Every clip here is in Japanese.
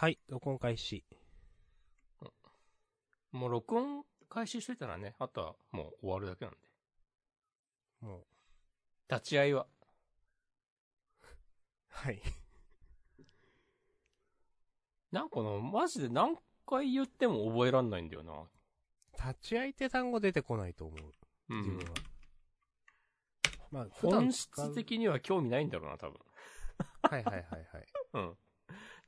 はい、録音開始。もう録音開始しといたらね、あとはもう終わるだけなんで。もう、立ち会いは。はい。なんかな、マジで何回言っても覚えらんないんだよな。立ち会いって単語出てこないと思う。うん自分は。。まあ、普段本質的には興味ないんだろうな、多分。はいはいはいはい。うん。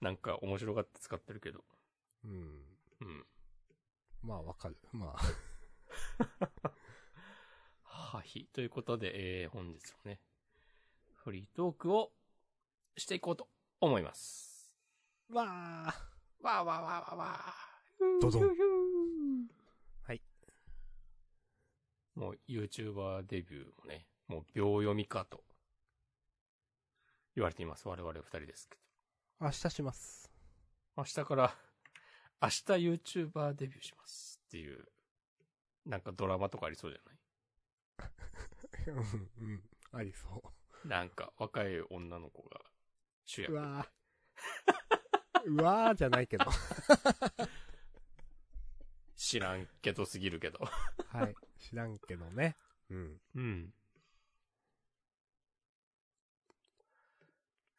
なんか面白がって使ってるけど。うん。うん。まあわかる。まあ。はい。ということで、えー、本日もね、フリートークをしていこうと思います。わあ。わーわーわーわーわー。ドドンヒューヒューはい。もう YouTuber デビューもね、もう秒読みかと言われています。我々二人ですけど。明日します。明日から、明日 YouTuber デビューしますっていう、なんかドラマとかありそうじゃない？うん、うん。ありそなんか若い女の子が主う。役。うわあ。うわあじゃないけど。知らんけどすぎるけど。はい。知らんけどね。うん。うん。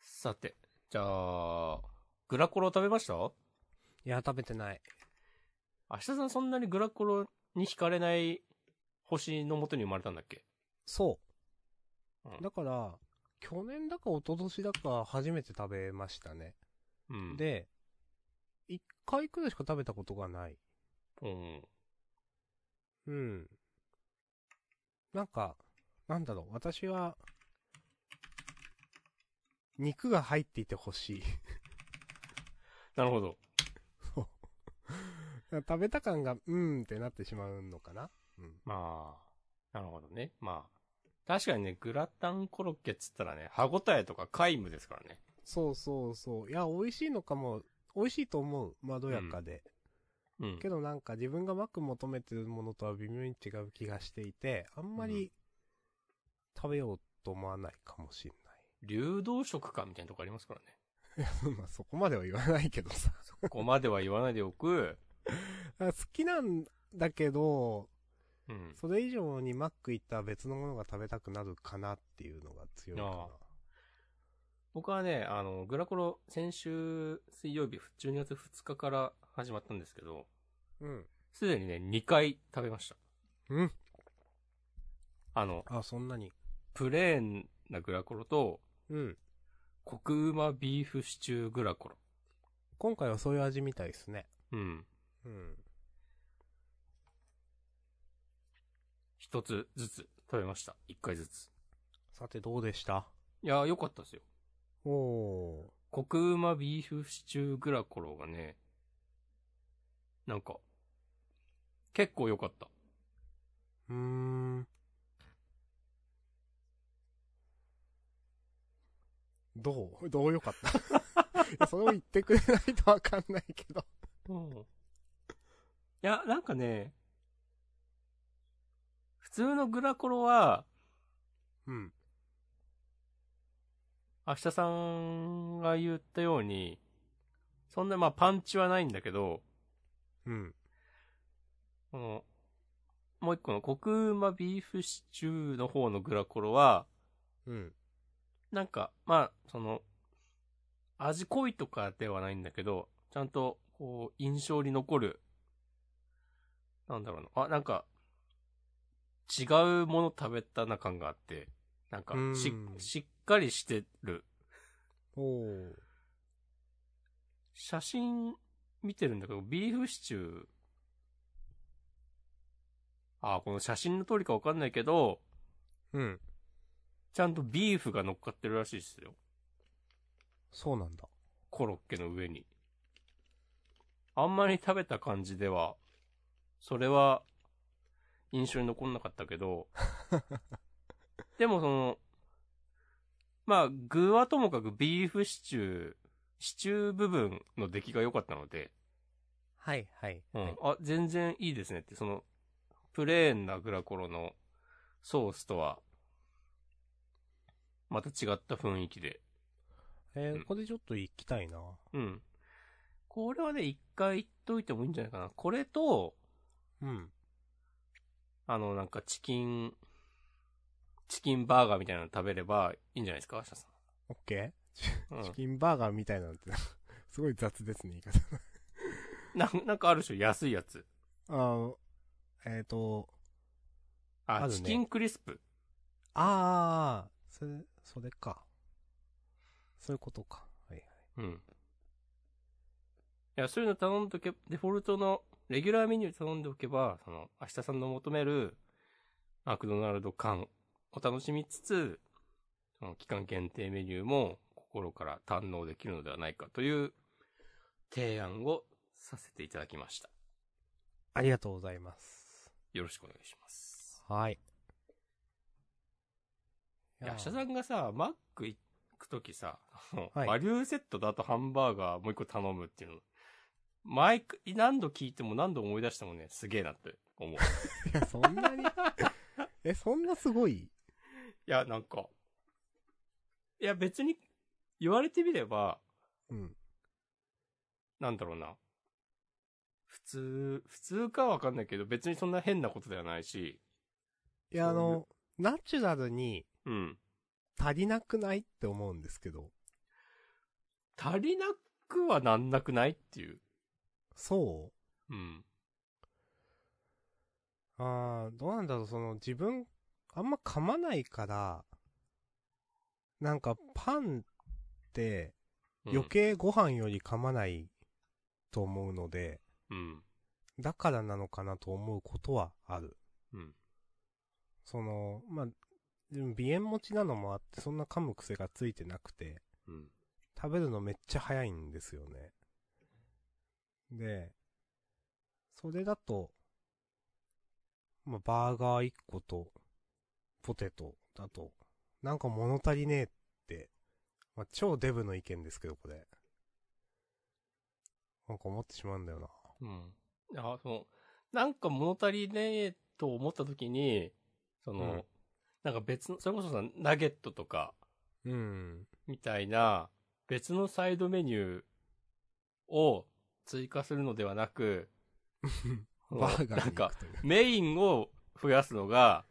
さて、じゃあ、グラコロ食べました？いや、食べてない。明日さんそんなにグラコロに惹かれない星のもとに生まれたんだっけ？そう。うんだから、去年だか一昨年だか初めて食べましたね。うん。、で、一回くらいしか食べたことがない。うん。うん。なんか、なんだろう、私は、肉が入っていてほしい。なるほど。食べた感が、うーんってなってしまうのかな？うん。まあ、なるほどね。まあ、確かにね、グラタンコロッケっつったらね、歯ごたえとか皆無ですからね。そうそうそう。いや、美味しいのかも、美味しいと思う。まどやかで。うん。けどなんか自分がマック求めてるものとは微妙に違う気がしていて、あんまり食べようと思わないかもしれ流動食かみたいなとこありますからね。ない。まあそこまでは言わないけどさ。ここまでは言わないでおく。あ 好きなんだけど、うん。それ以上にマック行ったら別のものが食べたくなるかなっていうのが強いかあ僕はね、あの、グラコロ、先週水曜日、12月2日から始まったんですけど、な。うん。すでにね、2回食べました。うん。あの、あ、そんなに。プレーンなグラコロと、うん。コクうまビーフシチューグラコロ。今回はそういう味みたいですね。うん。うん。一つずつ食べました。一回ずつ。さてどうでした？いやー、良かったですよ。おー。コクうまビーフシチューグラコロがね、なんか、結構良かった。うーん。どう？どうよかった それを言ってくれないとわかんないけど。うん。いや、なんかね、普通のグラコロは、うん。明日さんが言ったように、そんなまあパンチはないんだけど、うん。この、もう一個のコクうまビーフシチューの方のグラコロは、うん。なんか、まあ、その、味濃いとかではないんだけど、ちゃんと、こう、印象に残る、なんだろうな、あ、なんか、違うもの食べたな感があって、なんかしう、んしっかりしてる。おー。写真見てるんだけど、ビーフシチュー、あ、この写真の通りかわかんないけど、うん。ちゃんとビーフが乗っかってるらしいですよ。そうなんだ。コロッケの上に。あんまり食べた感じでは、それは、印象に残んなかったけど、でもその、まあ、具はともかくビーフシチュー、シチュー部分の出来が良かったので、はい、はい。うん、はいあ、全然いいですねって、その、プレーンなグラコロのソースとは、また違った雰囲気で、えーうんこれちょっと行きたいな。うん。これはね、一回言っといてもいいんじゃないかな。これと、うん。あの、なんかチキン、チキンバーガーみたいなの食べればいいんじゃないですか、明日さオッケー？チん。キンバーガーみたいなのって、すごい雑ですね、言い方。なんなんかあるでしょ、安いやつ。あーえっ、と、あ、あるねチキンクリスプ。ああ、それ、それか。そういうことか。はいはい。うん。いや、そういうの頼んどけ、デフォルトの、レギュラーメニュー頼んでおけば、その、明日さんの求める、マクドナルド感を楽しみつつ、その期間限定メニューも心から堪能できるのではないかという提案をさせていただきました。ありがとうございます。よろしくお願いします。はい。いや、明日さんがさ、マック行くときさ、はい。バリューセットだとハンバーガーもう一個頼むっていうの、毎回、何度聞いても何度思い出してもね、すげえなって思う。い いや、そんなに。え、そんなすごい？や、なんか、いや別に言われてみれば、うん。なんだろうな。普通、普通かはわかんないけど、別にそんな変なことではないし、いや、あの、ナチュラルにうん。足りなくない？って思うんですけど。足りなくはなんなくないっていう。そううん。ああ、どうなんだろう、その自分、あんま噛まないから、なんかパンってうん余計ご飯より噛まないと思うので、うん。だからなのかなと思うことはある。うん。その、まあ、でも鼻炎持ちなのもあって、そんな噛む癖がついてなくて、うん。食べるのめっちゃ早いんですよね。で、それだと、まあ、バーガー1個と、ポテトだと、なんか物足りねえって、まあ、超デブの意見ですけど、これ。なんか思ってしまうんだよな。うん。あ、その、なんか物足りねえと思った時に、その、うんなんか別の、それこそさ、ナゲットとか、うん。みたいな、別のサイドメニューを追加するのではなく、バーガーなんか。メインを増やすのが、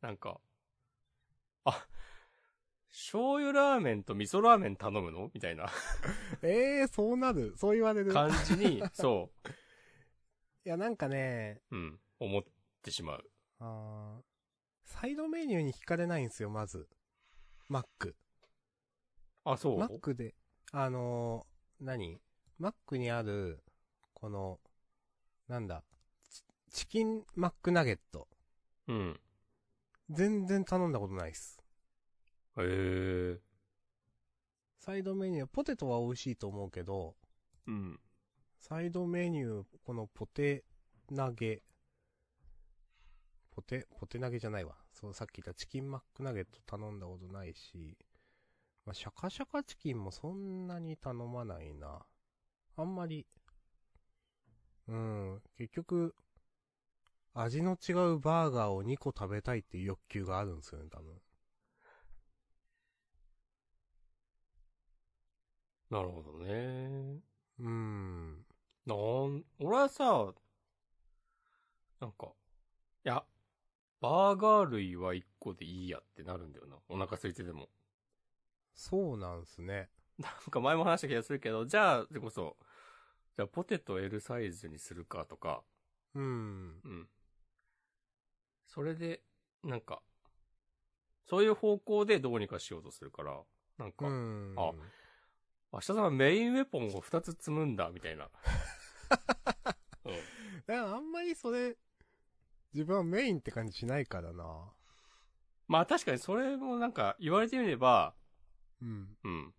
なんか、あ、醤油ラーメンと味噌ラーメン頼むの？みたいなえ えー、そうなる。そう言われる。い感じに、そや、なんかね、う、うん、思ってしまう。あーサイドメニューに惹かれないんですよ、まず。マック。あ、そう？マックで、あのー何？マックにある、この、なんだ、チチキンマックナゲット。うん。全然頼んだことないっす。へえ。サイドメニュー、ポテトは美味しいと思うけど、うん。サイドメニュー、このポテナゲ、ポテ、ポテナゲじゃないわ。そう、さっき言ったチキンマックナゲット頼んだことないし、まあ、シャカシャカチキンもそんなに頼まないな。あんまり、うん、結局、味の違うバーガーを2個食べたいっていう欲求があるんですよね、多分。なるほどね。うん。なん、俺はさ、なんか、いや、バーガー類は1個でいいやってなるんだよな。お腹空いてても。そうなんすね。なんか前も話した気がするけど、じゃあ、それこそ、じゃあポテト L サイズにするかとか、うん。うん。それで、なんか、そういう方向でどうにかしようとするから、なんか、うん。あ明日さんはメインウェポンを2つ積むんだ、みたいな。うん。だからあんまりそれ、自分はメインって感じしないからな。まあ確かにそれもなんか言われてみれば、うん。うん。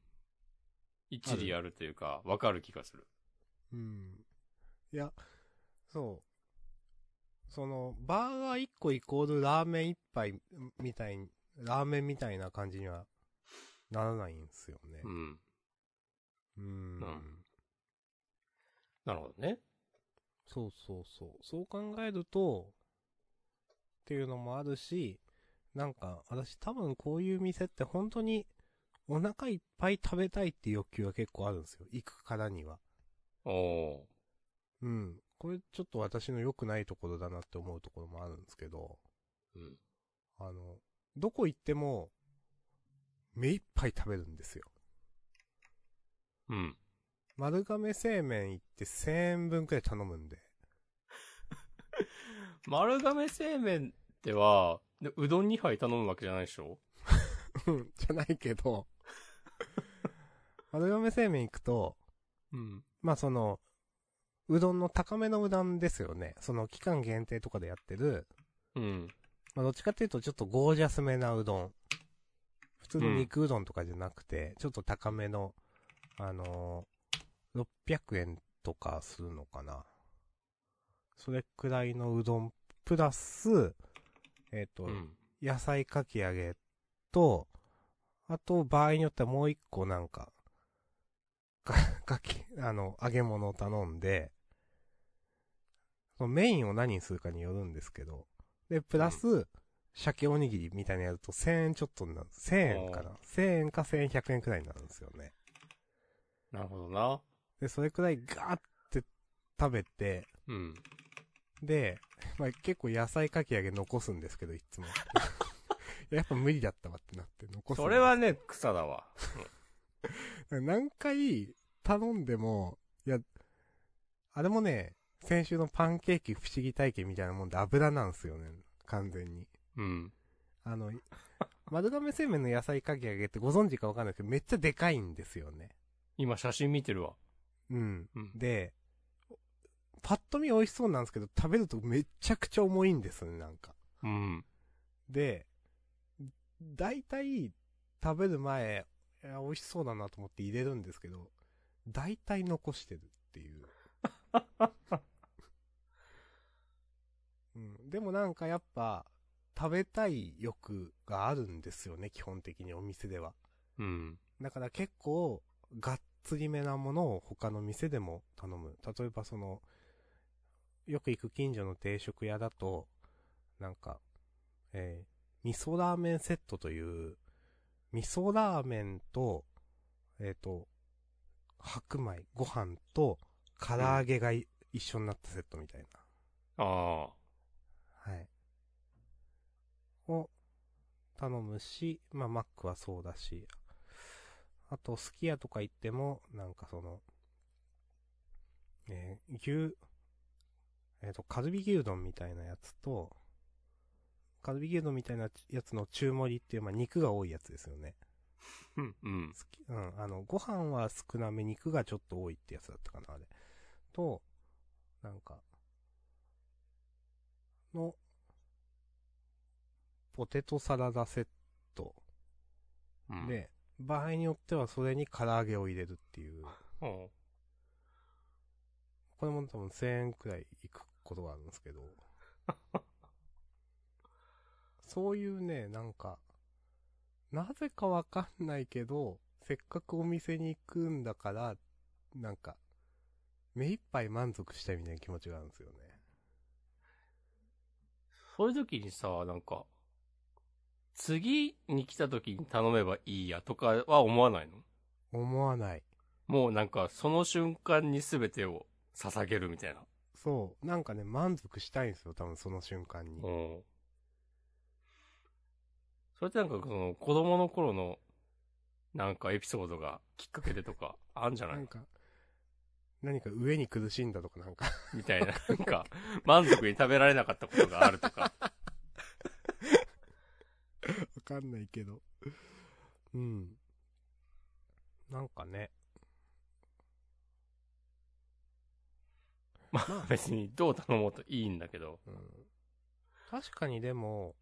一理あるというか、わかる気がする。うん。いや、そう。その、バーガー1個イコールラーメン1杯みたいに、ラーメンみたいな感じにはならないんですよねう。ん。うん。うんなるほどね。そうそうそう。そう考えると、っていうのもあるし、なんか、私多分こういう店って本当にお腹いっぱい食べたいっていう欲求が結構あるんですよ。行くからには。おー。うん。これちょっと私の良くないところだなって思うところもあるんですけど、うん。あの、どこ行っても、目いっぱい食べるんですよ。うん。丸亀製麺行って1000円分くらい頼むんで。丸亀製麺っては、でうどん2杯頼むわけじゃないでしょ？うん、じゃないけど、丸亀製麺行くと、うん。まあその、うどんの高めのうどんですよね。その期間限定とかでやってる、うん。まあどっちかっていうとちょっとゴージャスめなうどん。普通の肉うどんとかじゃなくて、ちょっと高めの、あのー、600円とかするのかな。それくらいのうどん、プラス、えっ、と、うん。野菜かき揚げと、あと、場合によってはもう一個なんか、か、かき、あの、揚げ物を頼んで、そのメインを何にするかによるんですけど、で、プラス、鮭おにぎりみたいなやると1000円ちょっとになる。1000円かな ?1000 円か1100円くらいになるんですよね。なるほどな。で、それくらいガーって食べて、うん。で、まあ、結構野菜かき揚げ残すんですけど、いつも。やっぱ無理だったわってなって残すそれはね、草だわ。何回頼んでも、いや、あれもね、先週のパンケーキ不思議体験みたいなもんで油なんですよね。完全に。うん。あの、丸亀製麺の野菜かき揚げってご存知かわかんないけど、めっちゃでかいんですよね。今写真見てるわ。うん。うん。で、パッと見美味しそうなんですけど、食べるとめちゃくちゃ重いんですね、なんか。うん。で、大体、食べる前、いや、美味しそうだなと思って入れるんですけど、大体残してるっていう。うん。でもなんかやっぱ、食べたい欲があるんですよね、基本的にお店では。うん。だから結構、がっつりめなものを他の店でも頼む。例えばその、よく行く近所の定食屋だと、なんか、えー、味噌ラーメンセットという、味噌ラーメンと、えっ、と、白米、ご飯と、唐揚げがい、一緒になったセットみたいな。ああ。はい。を頼むし、まあ、マックはそうだし、あと、すき家とか行っても、なんかその、えー牛、えっ、と、カルビ牛丼みたいなやつと、カルビ牛丼みたいなやつの中盛りっていう、まあ、肉が多いやつですよね。うん。うん。すき、うん、あの、ご飯は少なめ、肉がちょっと多いってやつだったかな、あれ。と、なんか、の、ポテトサラダセットうん。で、場合によってはそれに唐揚げを入れるっていう、うん。これも多分1000円くらいいくことがあるんですけど、そういうね、なんか、なぜかわかんないけど、せっかくお店に行くんだから、なんか、目いっぱい満足したいみたいな気持ちがあるんですよね。そういう時にさ、なんか、次に来た時に頼めばいいやとかは思わないの？思わない。もうなんか、その瞬間に全てを捧げるみたいな。そう。なんかね、満足したいんですよ、多分その瞬間に。うん。それってなんかその、子供の頃の、なんかエピソードがきっかけでとか、あんじゃない？なんか、何か上に苦しんだとかなんかみたいな、なんか、満足に食べられなかったことがあるとか。わかんないけど。うん。なんかね。まあ別にどう頼もうといいんだけど。うん。確かにでも、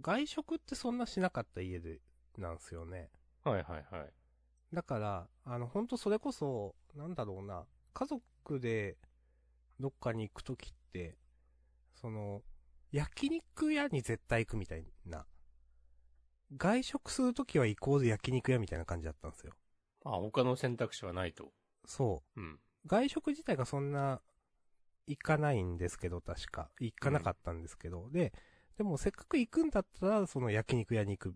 外食ってそんなしなかった家で、なんすよね。はいはいはい。だから、あの、ほんとそれこそ、なんだろうな、家族でどっかに行くときって、その、焼肉屋に絶対行くみたいな。外食するときはイコール焼肉屋みたいな感じだったんですよ。あ、他の選択肢はないと。そう。うん。外食自体がそんな、行かないんですけど、確か。行かなかったんですけど。で、でもせっかく行くんだったら、その焼肉屋に行く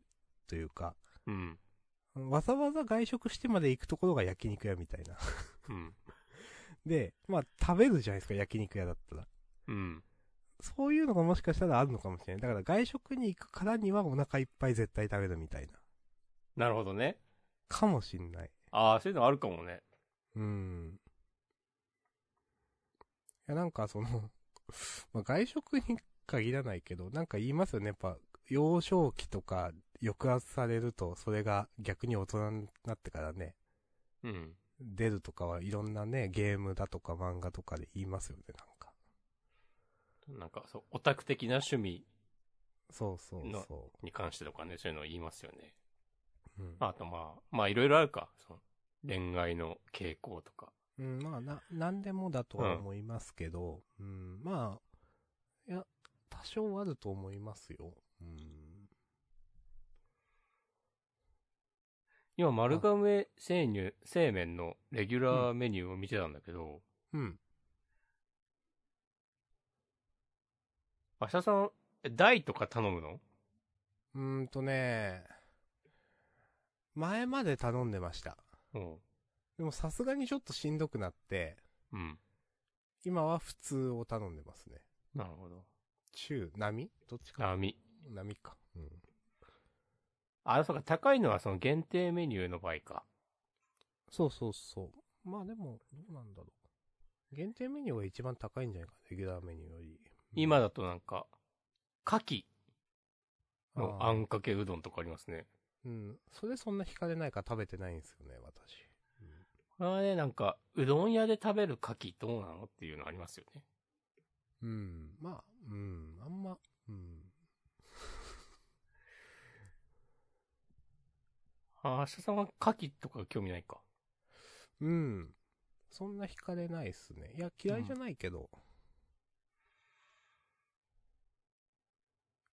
というか、うん。わざわざ外食してまで行くところが焼肉屋みたいな。うん。で、まあ食べるじゃないですか、焼肉屋だったら。うん。そういうのがもしかしたらあるのかもしれない。だから外食に行くからにはお腹いっぱい絶対食べるみたいな。なるほどね。かもしんない。ああ、そういうのあるかもね。うん。いや、なんかその、まあ、外食に限らないけど、なんか言いますよね。やっぱ、幼少期とか抑圧されると、それが逆に大人になってからね、うん。出るとかはいろんなね、ゲームだとか漫画とかで言いますよね、なんか。なんか、そう、オタク的な趣味そうそうのそに関してとかね、そういうのを言いますよね。う。うん。あとまあ、まあいろいろあるか。その恋愛の傾向とか。うん、まあ、な、なんでもだとは思いますけど、うん、まあ、いや、多少あると思いますよ。うん。今、丸亀製乳、製麺のレギュラーメニューを見てたんだけど、うん。明日さん、え大とか頼むの？うーんとね、前まで頼んでました。うん。でもさすがにちょっとしんどくなって、うん。今は普通を頼んでますね。なるほど。中、波？どっちか。波。波か。うん。あ、そうか、高いのはその限定メニューの場合か。そうそうそう。まあでも、どうなんだろう。限定メニューが一番高いんじゃないかな、レギュラーメニューより。うん今だとなんか、牡蠣のあんかけうどんとかありますね。うん。それそんな惹かれないから食べてないんですよね、私。これはね、なんか、うどん屋で食べる牡蠣どうなのっていうのありますよね。うん。まあ、うん。あんま、うん。あ、明日さんは牡蠣とか興味ないか。うん。そんな惹かれないっすね。いや、嫌いじゃないけど。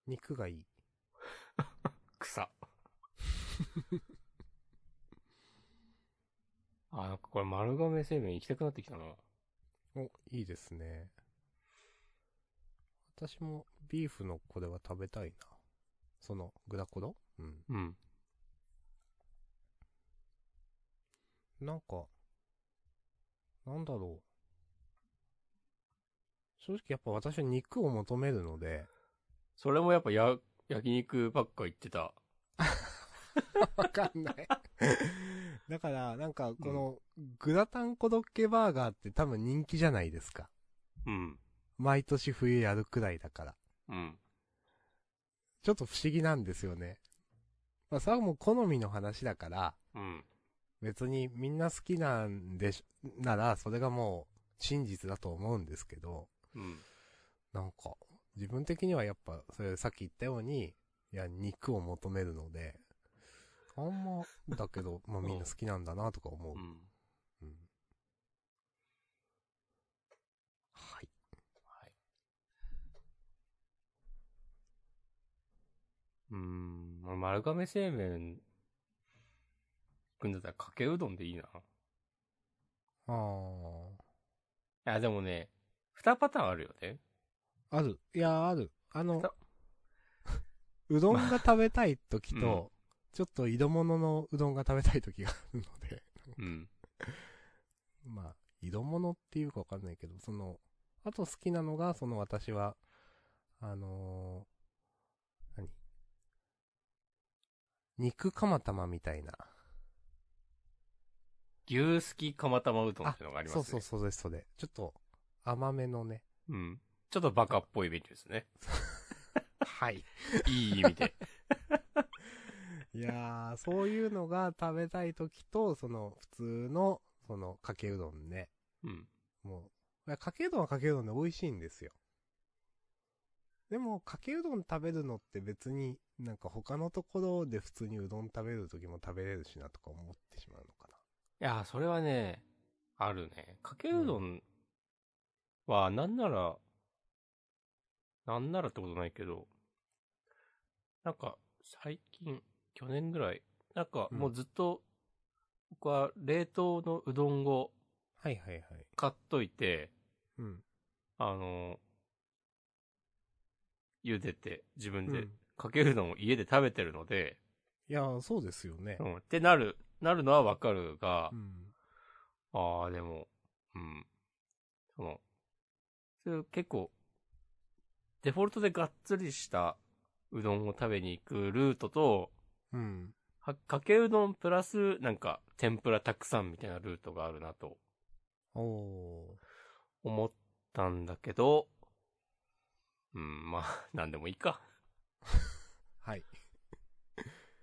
肉がいい。草。あ、なんかこれ丸亀製麺行きたくなってきたな。お、いいですね。私もビーフのこれは食べたいな。その、グラコロうん。うん。なんか、なんだろう。正直やっぱ私は肉を求めるので、それもやっぱや、焼肉ばっか行ってた。わかんない。だから、なんか、この、グラタンコロッケバーガーって多分人気じゃないですか。うん。毎年冬やるくらいだから。うん。ちょっと不思議なんですよね。まあ、それはもう好みの話だから、うん。別にみんな好きなんでし、なら、それがもう真実だと思うんですけど、うん。なんか、自分的にはやっぱ、それさっき言ったように、いや、肉を求めるので、あんま、だけど、まあみんな好きなんだなとか思うう。ん。うん。はい。はい。うーん。まあ丸亀製麺、くんだったらかけうどんでいいな。いあや、でもね、二パターンあるよね。あ。ある。いや、ある。あのさ、うどんが食べたい時うんと、ちょっと色物のうどんが食べたい時があるので、うん。まあ、色物っていうかわかんないけど、その、あと好きなのが、その私は、あのー何？肉釜玉みたいな。牛すき釜玉うどんっていうのがありますね。そうそうそうです、それ。ちょっと、甘めのね。うん。ちょっとバカっぽいメニューですね。はい。いい意味で。いやー、そういうのが食べたい時と、その、普通の、その、かけうどんね。うん。もう、いやかけうどんはかけうどんで美味しいんですよ。でも、かけうどん食べるのって別に、なんか他のところで普通にうどん食べる時も食べれるしなとか思ってしまうのかいや、それはね、あるね。かけうどんは、なんなら、なんならってことないけど、なんか、最近、去年ぐらい、なんか、うんもうずっと、僕は冷凍のうどんをな。はいはいはい。買っといて、うん。あの、茹でて、自分でうん、かけうどんを家で食べてるので、いやー、そうですよねう。ん、ってなる、なるのはわかるがう、ん。ああ、でも、うん。その、それ結構、デフォルトでがっつりしたうどんを食べに行くルートと、うん。は、かけうどんプラス、なんか、天ぷらたくさんみたいなルートがあるなとおー。思ったんだけど、うん、まあ、なんでもいいか。はい。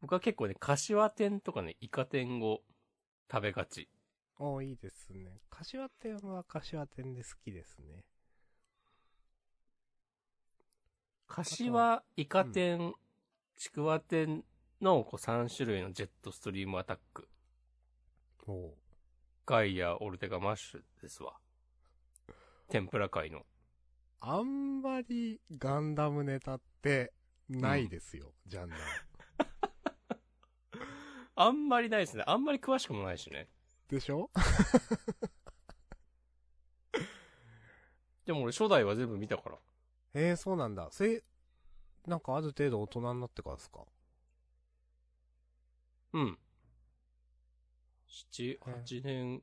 僕は結構ね、柏天とかね、イカ天を食べがち。おー、いいですね。柏店は柏店で好きですね。柏、イカ天、ちくわ天のこう3種類のジェットストリームアタック。おー。ガイア、オルテガ、マッシュですわ。天ぷら界の。あんまりガンダムネタってないですよ、ジャンル。あんまりないですね。あんまり詳しくもないしね。でしょ？でも俺初代は全部見たから。えー、そうなんだ。それ、なんかある程度大人になってからですか？うん。七、八年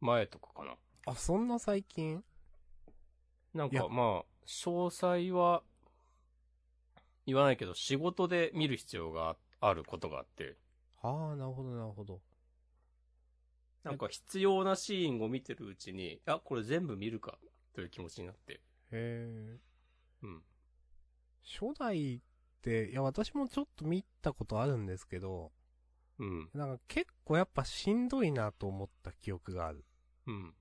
前とかかな。あ、そんな最近？なんかまあ、詳細は言わないけど、仕事で見る必要があることがあって、ああ、なるほど、なるほど。なんか必要なシーンを見てるうちに、あ、これ全部見るか、という気持ちになって。へえ。うん。初代って、いや、私もちょっと見たことあるんですけど、うん。なんか結構やっぱしんどいなと思った記憶がある。うん。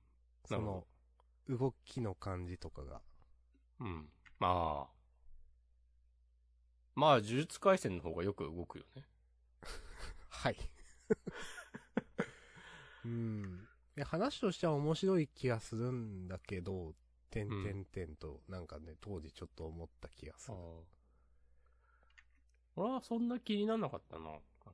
その、動きの感じとかが。うん。まあ。まあ、呪術回戦の方がよく動くよね。はい。うん。話としては面白い気がするんだけど、てんてんてんと、なんかね、当時ちょっと思った気がする。俺はそんな気にならなかったな。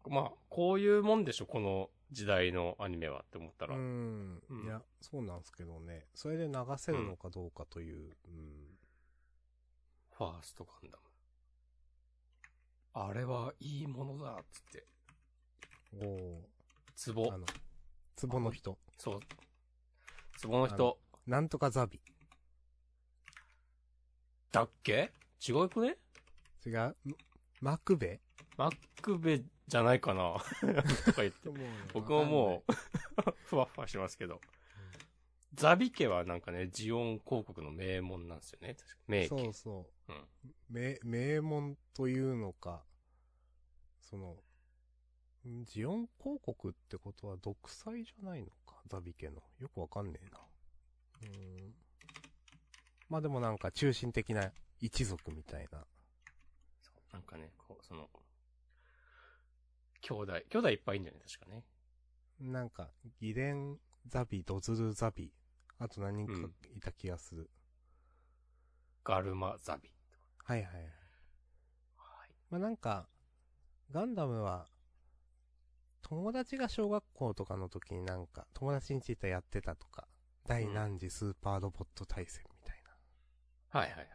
まあ、こういうもんでしょ、この時代のアニメはって思ったら。うんうん。いや、そうなんですけどね。それで流せるのかどうかという。うん。ファーストガンダム。あれはいいものだ、つって。おツボー。あ。の、壺の人。そう。ツボの人。なんとかザビ。だっけ？違うくね？違うママクベ？マックベじゃないかな とか言って。僕ももう、ふわふわしますけど。ザビ家はなんかね、ジオン広告の名門なんですよね。確か名家。そうそう。うん。名、名門というのか、その、んジオン広告ってことは独裁じゃないのか、ザビ家の。よくわかんねえな。うーん。まあでもなんか中心的な一族みたいな。そうなんかね、こう、その、兄弟、兄弟いっぱいいんだよね、確かね。なんか、ギレン、ザビ、ドズルザビ、あと何人かいた気がする。ガルマザビ。はいはいはい。はい。まあなんか、ガンダムは、友達が小学校とかの時になんか、友達についてやってたとか、第何次スーパーロボット対戦。はいはいはい。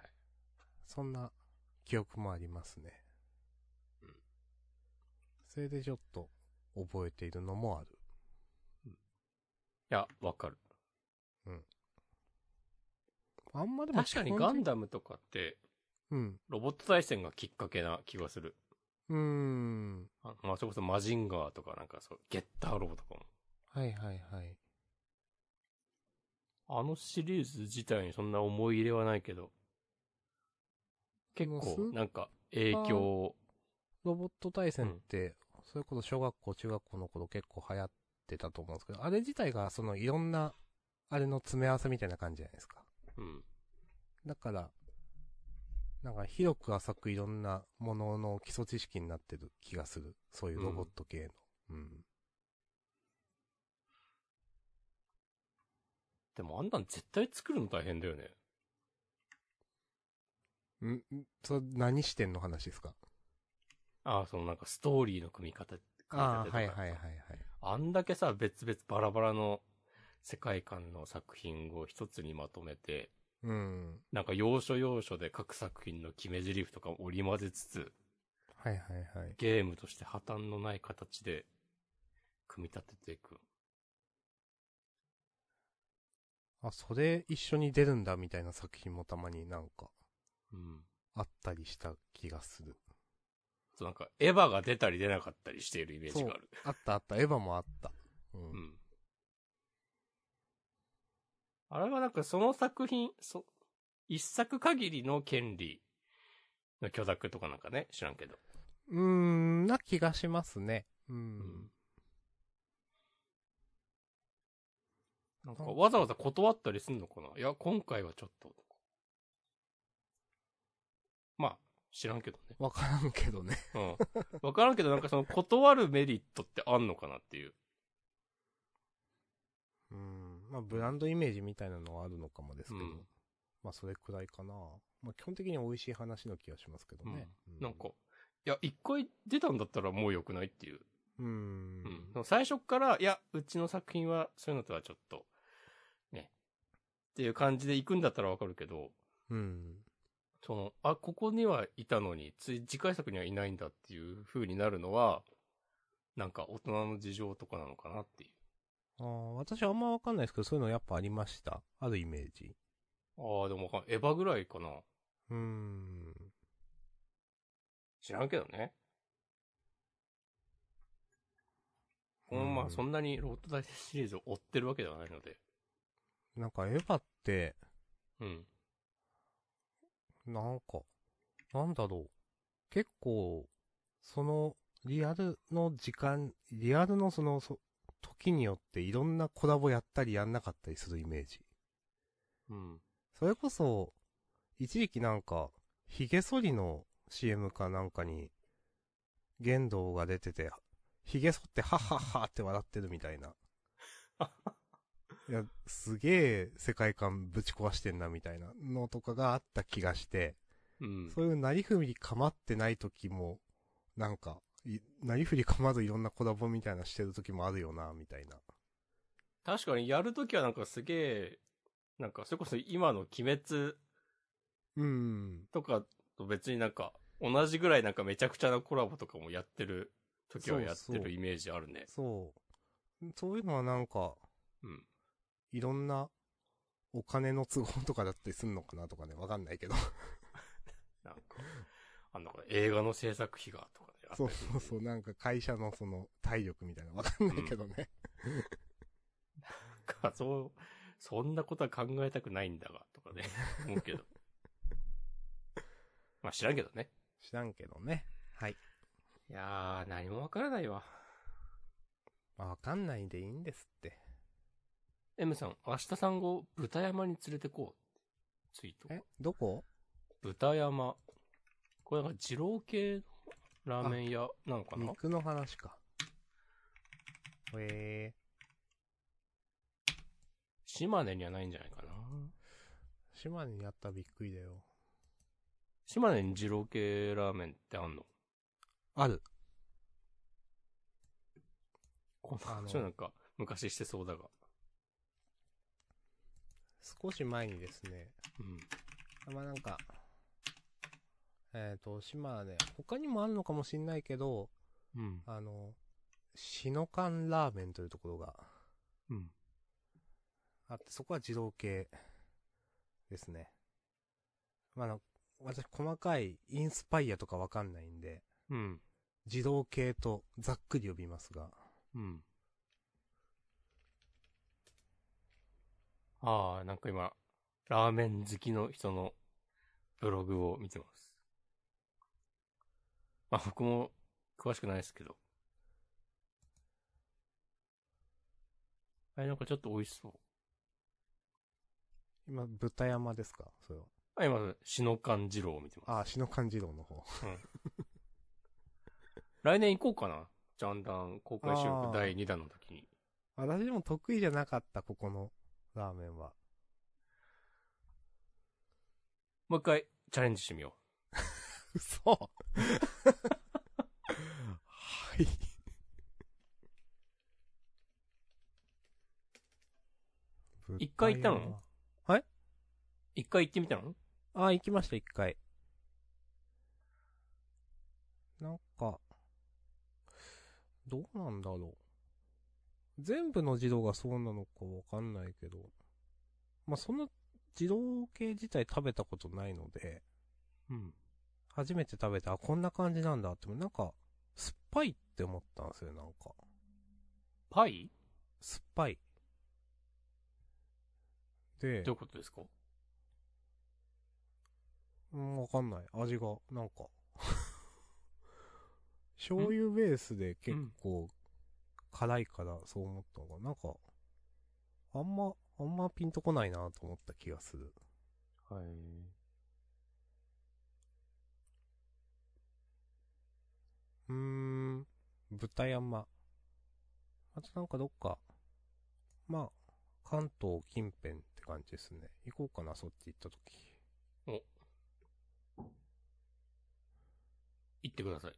そんな記憶もありますね。うんそれでちょっと覚えているのもある。いや、わかる。あんまでも確かにガンダダムとかって、うん。ロボット対戦がきっかけな気がする。うーん。あまあ、それこそマジンガーとかなんかそう、ゲッターロボとかも。はいはいはい。あのシリーズ自体にそんな思い入れはないけど、結構なんか、影響を、ロボット対戦って、それこそ小学校、中学校の頃結構流行ってたと思うんですけど、あれ自体がそのいろんな、あれの詰め合わせみたいな感じじゃないですか。うん。だから、なんか広く浅くいろんなものの基礎知識になってる気がする。そういうロボット系の。うん。でもあんなん絶対作るの大変だよね。んんそれ何視点の話ですか？ああ、そのなんかストーリーの組み方。組みああ、はいはいはいはい。あんだけさ、別々バラバラの世界観の作品を一つにまとめて、うん。なんか要所要所で各作品の決め台詞とかを織り交ぜつつ、はいはいはい。ゲームとして破綻のない形で組み立てていく。あ、それ一緒に出るんだみたいな作品もたまになんかうん。あったりした気がする。そうなんか、エヴァが出たり出なかったりしているイメージがある。あったあった、エヴァもあった。うん。うん。あれはなんかその作品、そ、一作限りの権利の許諾とかなんかね、知らんけど。うーん、な気がしますね。うん。うんなんかわざわざ断ったりすんのかな？いや、今回はちょっと。まあ、知らんけどね。わからんけどね。うん。わからんけど、なんかその断るメリットってあんのかなっていう。うん。まあ、ブランドイメージみたいなのはあるのかもですけど。うんまあ、それくらいかな。まあ、基本的に美味しい話の気がしますけどね。うなんか、いや、一回出たんだったらもう良くないっていう。うーん。うん。最初っから、いや、うちの作品はそういうのとはちょっと、ね。っていう感じで行くんだったらわかるけど、うん。その、あ、ここにはいたのに、つい次回作にはいないんだっていう風になるのは、なんか大人の事情とかなのかなっていう。ああ、私はあんまわかんないですけど、そういうのやっぱありました。あるイメージ。ああ、でもわかんエヴァぐらいかな。うーん。知らんけどね。うん、まあそんなにロッド大シリーズを追ってるわけではないので。なんかエヴァって、うん。なんか、なんだろう。結構、その、リアルの時間、リアルのその、そ時によっていろんなコラボやったりやんなかったりするイメージ。うん。それこそ、一時期なんか、髭剃りの CM かなんかに、玄道が出てて、髭剃ってハッハッハって笑ってるみたいな。いや、すげえ世界観ぶち壊してんなみたいなのとかがあった気がして、うん。そういうなりふり構ってない時も、なんか、いなりふり構わずいろんなコラボみたいなしてる時もあるよな、みたいな。確かにやるときはなんかすげえ、なんかそれこそ今の鬼滅うん。とかと別になんか同じぐらいなんかめちゃくちゃなコラボとかもやってる時はやってそうそうるイメージあるね。そう。そういうのはなんか、うん。いろんなお金の都合とかだったりすんのかなとかね、わかんないけど。なんか、あの、映画の制作費がとかね。そうそうそう、なんか会社のその体力みたいなわかんないけどね。か、そう、そんなことは考えたくないんだが、とかね、思うけど。まあ知らんけどね。知らんけどね。はい。いやー、何もわからないわ。まあわかんないんでいいんですって。M さん、明日さんを豚山に連れてこう。ツイート。えどこ？豚山。これなんか二郎系のラーメン屋なのかな？肉の話か。へえ島根にはないんじゃないかな。島根にあったらびっくりだよ。島根に二郎系ラーメンってあんの？ある。この話はなんか昔してそうだが。少し前にですね、うん。まあなんか、えっ、と、島根、他にもあるのかもしんないけど、うん。あの、シノカンラーメンというところがうん。あって、そこは二郎系ですね。まあ、あの、私細かいインスパイアとかわかんないんで、うん。自動系とざっくり呼びますが、うん。ああ、なんか今、ラーメン好きの人のブログを見てます。まあ僕も詳しくないですけど。あれなんかちょっと美味しそう。今、豚山ですか？それは。あ、今、シノカン二郎を見てます。あ、シノカン二郎の方。来年行こうかな。ジャンダン公開収録第2弾の時に。私でも得意じゃなかった、ここのラーメンは。もう一回チャレンジしてみよ 嘘 はい。一回行ったの？豚山う。一回行ってみたの？あ、行きました、一回。なんか、どうなんだろう。全部の児童がそうなのかわかんないけど、まあ、その自動系自体食べたことないので、うん。初めて食べて、あ、こんな感じなんだって、なんか、酸っぱいって思ったんですよ、なんか。パイ？酸っぱい。でどういう、ことですか？うん、わかんない。味が、なんか。醤油ベースで結構、辛いからそう思ったのが、なんか、あんま、あんまピンとこないなと思った気がする。はい。うーん、豚山。あとなんかどっか、まあ、関東近辺って感じですね。行こうかな、そっち行った時。行ってください。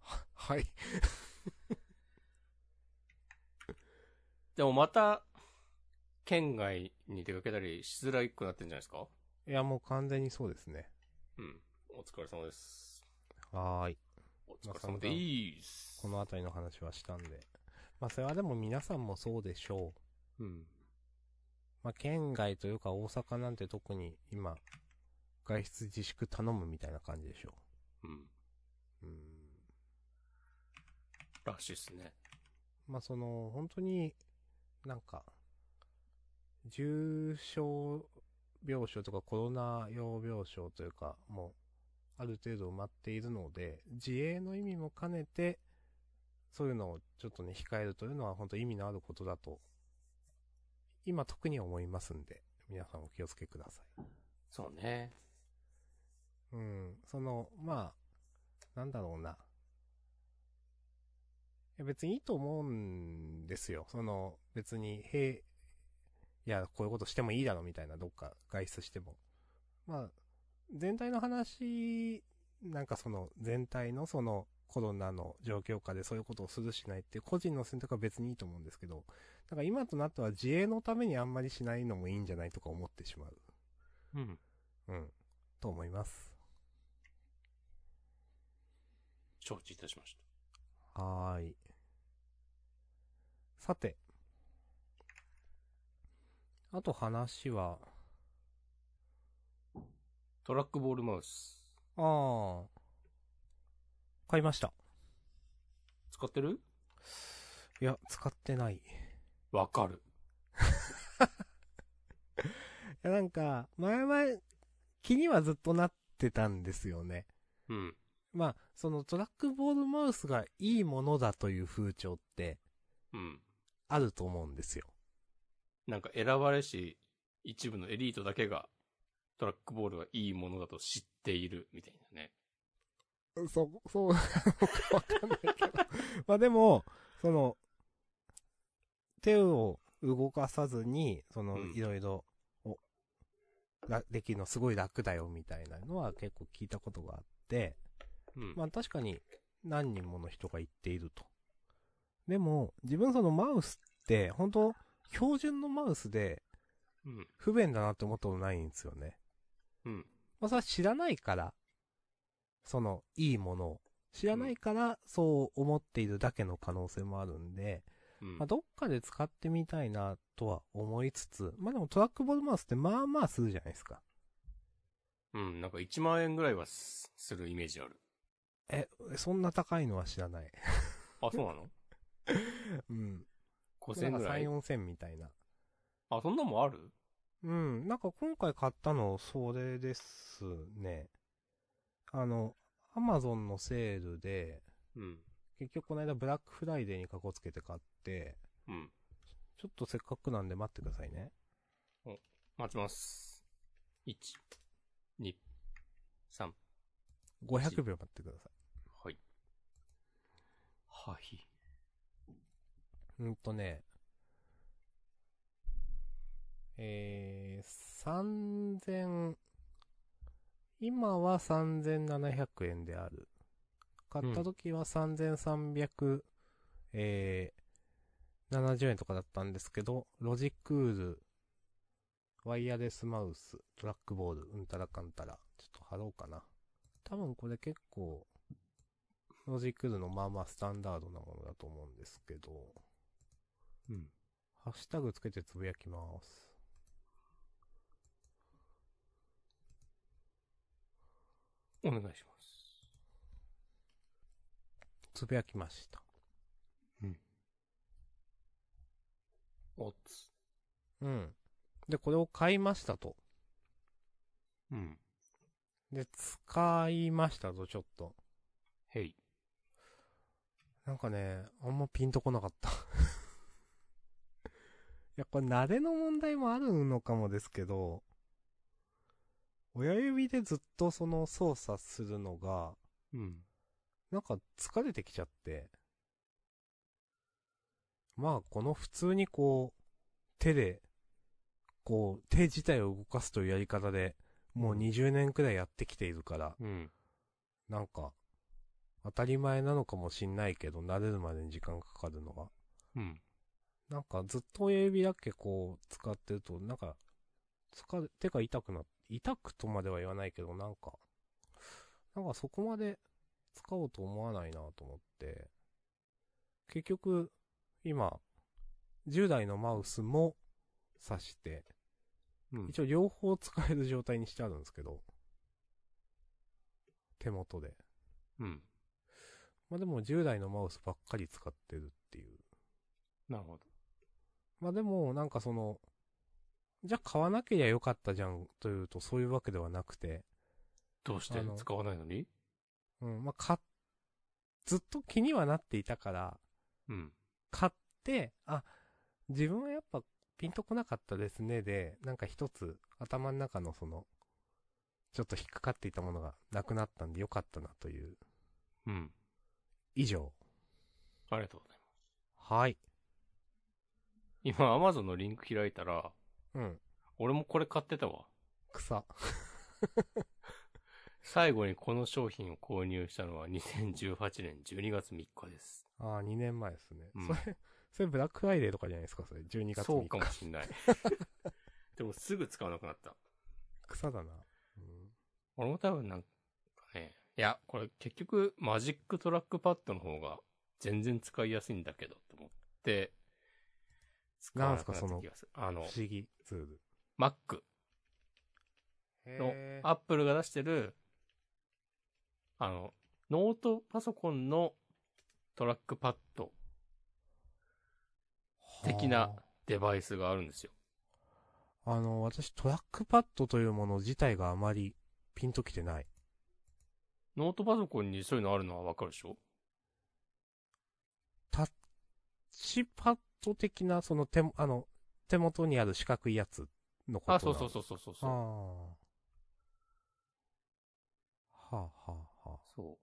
はい。でもまた、県外に出かけたりしづらくなってんじゃないですか？いや、もう完全にそうですね。うん。お疲れ様です。はーい。お疲れ様でーす。この辺りの話はしたんで。まあ、それはでも皆さんもそうでしょう。うん。まあ、県外というか大阪なんて特に今、外出自粛頼むみたいな感じでしょうん。う。うん。らしいっすね。まあ、その、本当に、なんか、重症病床とかコロナ用病床というか、もう、ある程度埋まっているので、自衛の意味も兼ねて、そういうのをちょっとね、控えるというのは本当意味のあることだと、今特に思いますんで、皆さんお気をつけください。そうね。うん、その、まあ、なんだろうな。いや別にいいと思うんですよ。その、別に、へい、いや、こういうことしてもいいだろみたいな、どっか外出しても。まあ、全体の話、なんかその、全体のその、コロナの状況下でそういうことをするしないって個人の選択は別にいいと思うんですけど、なんか今となっては自衛のためにあんまりしないのもいいんじゃないとか思ってしまう。うん。うん。と思います。承知いたしましはーい。さて。あと話は、た。トラックボールマウス。ああ。買いました。使ってる？いや、使ってない。いわかる。や、なんか、前々、気にはずっとなってたんですよね。うん。まあ、そのトラックボールマウスがいいものだという風潮って、うん。あると思うんですよ。なんか選ばれし、一部のエリートだけが、トラックボールがいいものだと知っている、みたいなね。そ、そう わかんないけど。まあでも、その、手を動かさずに、その、うんいろいろ、お、らできるのすごい楽だよ、みたいなのは結構聞いたことがあって、うん。まあ確かに何人もの人が言っていると。でも、自分そのマウスって、本当標準のマウスでうん。不便だなって思ったことないんですよね。うん。まあ、それは知らないから、その、いいものを。知らないから、そう思っているだけの可能性もあるんで、うんまあ、。どっかで使ってみたいな、とは思いつつ、まあでもトラックボールマウスってまあまあするじゃないですか。うん。なんか1万円ぐらいはすするイメージある。え、そんな高いのは知らない。あ、そうなの？うん。?5000 なんか3、円ぐらい4千みたいな。あ、そんなもんある？うん。なんか今回買ったの、それですね。あの、アマゾンのセールで、うん。結局この間ブラックフライデーにかこつけて買って、うん。ちょっとせっかくなんで待ってくださいね。待ちます。1、2、3。500秒待ってくださはい。はい。うんとね、えー、3000、今は3700円である。買った時は3300、えー、70円とかだったんですけど、ロジクール、ワイヤレスマウス、トラックボール、うんたらかんたら。ちょっと貼ろうかな。多分これ結構、ロジクールのまあまあスタンダードなものだと思うんですけど、うん。ハッシュタグつけてつぶやきます。お願いします。つぶやきました。うん。おつ。うん。で、これを買いましたと。うん。で、使いましたと、ちょっと。へい。なんかね、あんまピンとこなかったいや、これ慣れの問題もあるのかもですけど、親指でずっとその操作するのが、うん。なんか疲れてきちゃって。まあ、この普通にこう、手で、こう、手自体を動かすというやり方で、もう20年くらいやってきているから、うん。なんか、当たり前なのかもしんないけど、慣れるまでに時間かかるのが。うん。なんかずっと親指だけこう使ってると、なんか、疲れ、手が痛くな、痛くとまでは言わないけど、なんか、なんかそこまで使おうと思わないなと思って、結局、今、10代のマウスも挿して、うん。一応両方使える状態にしてあるんですけど、手元で。うん。まあでも10代のマウスばっかり使ってるっていう。なるほど。まあでも、なんかその、じゃあ買わなけりゃよかったじゃんというとそういうわけではなくて、どうして使わないのに？うん、まあ買っ、ずっと気にはなっていたから、うん。買って、あ、自分はやっぱピンとこなかったですねで、なんか一つ頭の中のその、ちょっと引っかかっていたものがなくなったんでよかったなという、うん。以上。ありがとうございます。はい。今、アマゾンのリンク開いたら、うん。俺もこれ買ってたわ。草。最後にこの商品を購入したのは2018年12月3日です。ああ、2年前ですね。うんそれ、それブラックフライデーとかじゃないですか、それ。12月3日。そうかもしんない。でもすぐ使わなくなった。草だな。うん。俺も多分なんかね、いや、これ結局マジックトラックパッドの方が全然使いやすいんだけど、と思って、使わなくなった気がする。あの不、思議ツール。Mac のへ、アップルが出してる、あの、ノートパソコンのトラックパッド的なはデバイスがあるんですよ。ああの、私トラックパッドというもの自体があまりピンときてない。ノートパソコンにそういうのあるのはわかるでしょ？タッチパッド的な、その手も、あの、手元にある四角いやつのことあ、そうそうう。そうそうそうあそう。あ。はあ、はあ、はそう。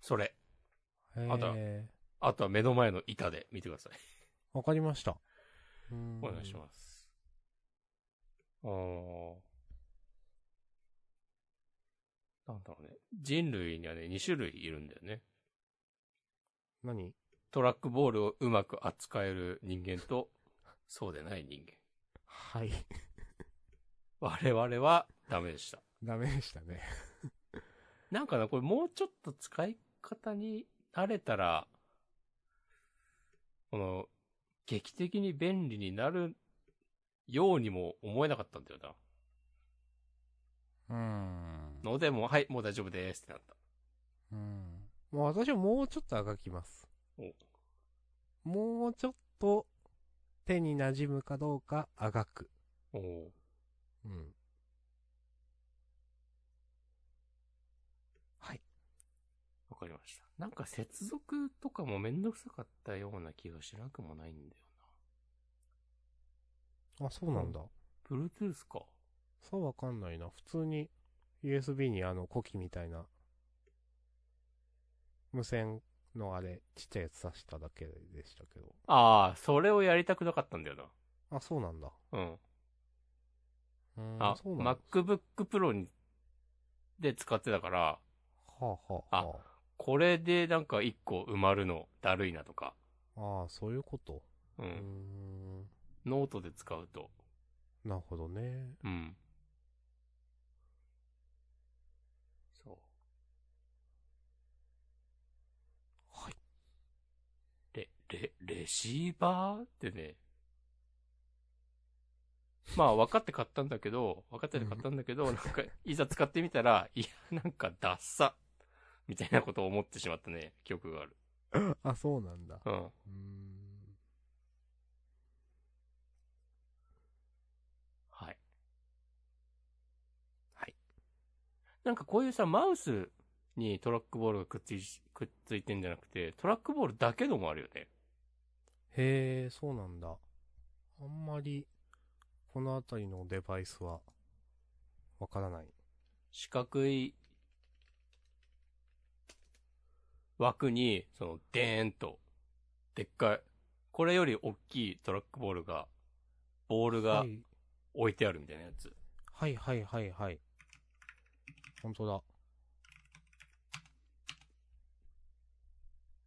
それ。あ。とはえ。あとは目の前の板で見てください。わかりました。お願いします。あー。なんだろうね。人類にはね、2種類いるんだよね。何？トラックボールをうまく扱える人間と、そうでない人間。はい。我々はダメでした。ダメでしたね。なんかな、これもうちょっと使い方に慣れたら、この、劇的に便利になるようにも思えなかったんだよな。うーん。ので、もう、はい、もう大丈夫ですってなった。うん。もう私はもうちょっとあがきます。おもうちょっと手に馴染むかどうかあがく。おーうん。はい。わかりました。なんか接続とかもめんどくさかったような気がしなくもないんだよな。あ、そうなんだ。Bluetooth か。そうわかんないな。普通に USB にあのコキみたいな無線のあれ、ちっちゃいやつ挿しただけでしたけど。ああ、それをやりたくなかったんだよな。あ、そうなんだ。うん。うーん、あ、そうなんだ。MacBook Pro に、で使ってたから、はあ、はあ、はこれでなんか一個埋まるのだるいなとか、あ。ああ、そういうこと？う。ん。ノートで使うと、なるほどね。うん。そう。はい。レ、レ、レシーバーってね、まあ分かって買ったんだけど、分かってて買ったんだけど、なんか、いざ使ってみたら、いや、なんかダッサみたいなことを思ってしまったね、記憶がある。あ、そうなんだ。うん。うーん。はい。はい。なんかこういうさ、マウスにトラックボールがくっついし、くっついてんじゃなくて、トラックボールだけのもあるよね。へえ、そうなんだ。あんまり、このあたりのデバイスは、わからない。四角い枠に、その、でーんと、でっかい、これより大きいトラックボールが、ボールがはい、置いてあるみたいなやつ。はいはいはいはい。本当だ。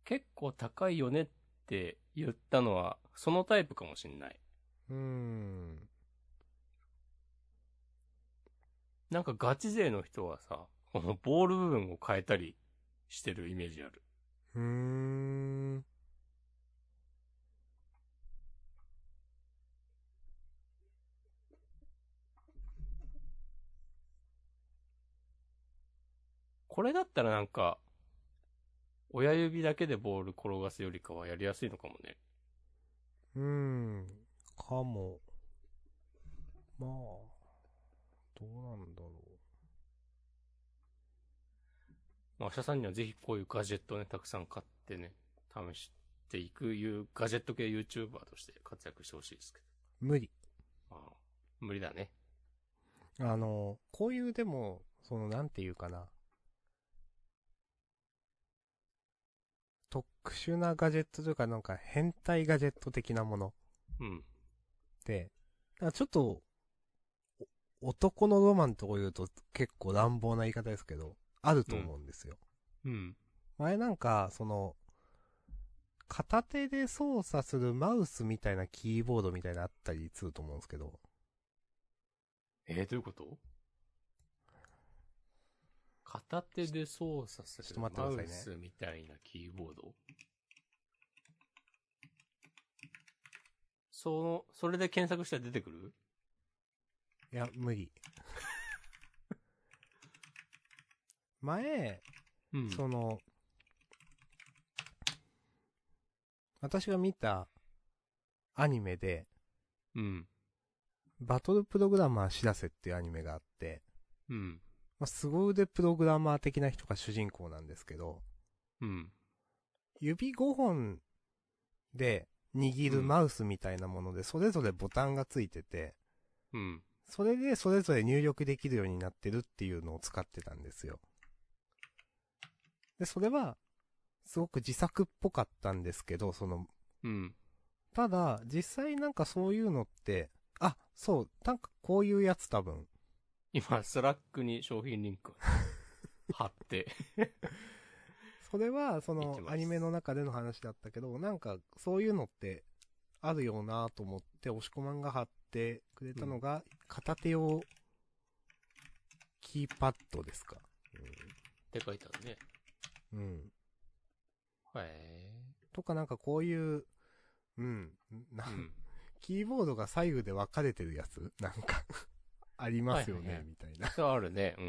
結構高いよねって言ったのは、そのタイプかもしんない。うーん。なんかガチ勢の人はさ、このボール部分を変えたりしてるイメージある。うーん。これだったらなんか、親指だけでボール転がすよりかはやりやすいのかもね。うーん。かも。まあ、どうなんだろまあ、明日さんにはぜひこういうガジェットをね、たくさん買ってね、試していくいう、ガジェット系 YouTuber として活躍してほしいですけう。無理。あ、無理だね。あの、こういうでも、その、なんていうかな。特殊なガジェットというか、なんか変態ガジェット的なものうん。って、だからちょっと、お男のロマンとか言うと結構乱暴な言い方ですけど、あると思うんですよ。うん。前なんか、その、片手で操作するマウスみたいなキーボードみたいなのあったりすると思うんですけど、えー、どういうこと？片手で操作すちょっとる待ってくださいねマウスみたいなキーボードその、それで検索したら出てくる？いや、無理。前、うん。その、私が見たアニメで、うん。バトルプログラマーしらせっていうアニメがあって、うん。まあ、凄腕プログラマー的な人が主人公なんですけど、うん。指5本で握るマウスみたいなもので、それぞれボタンがついてて、うん。それでそれぞれ入力できるようになってるっていうのを使ってたんですよ。で、それは、すごく自作っぽかったんですけど、その、うん。ただ、実際なんかそういうのって、あ、そう、なんかこういうやつ多分、今、 Slack に商品リンクを 貼って。それは、その、アニメの中での話だったけど、なんか、そういうのって、あるよなと思って、押し込まんが貼ってくれたのが、片手用、キーパッドですか。って書いてあるね。うん。うん。へとかなんかこういう、うん、なえ。うん。キーボードが左右で分かれてるやつ？なんか、ありますよね、はいはいはいみたいな。そうあるね。う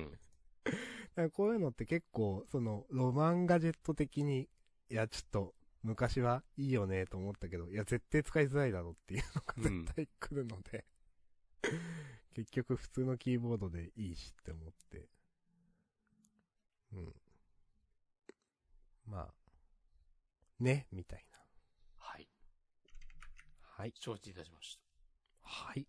ん。こういうのって結構、その、ロマンガジェット的に、いや、ちょっと、昔はいいよね、と思ったけど、いや、絶対使いづらいだろうっていうのがうん絶対来るので、結局普通のキーボードでいいしって思って。うん。まあ、ね、みたいな。はい。はい。承知いたしましはい。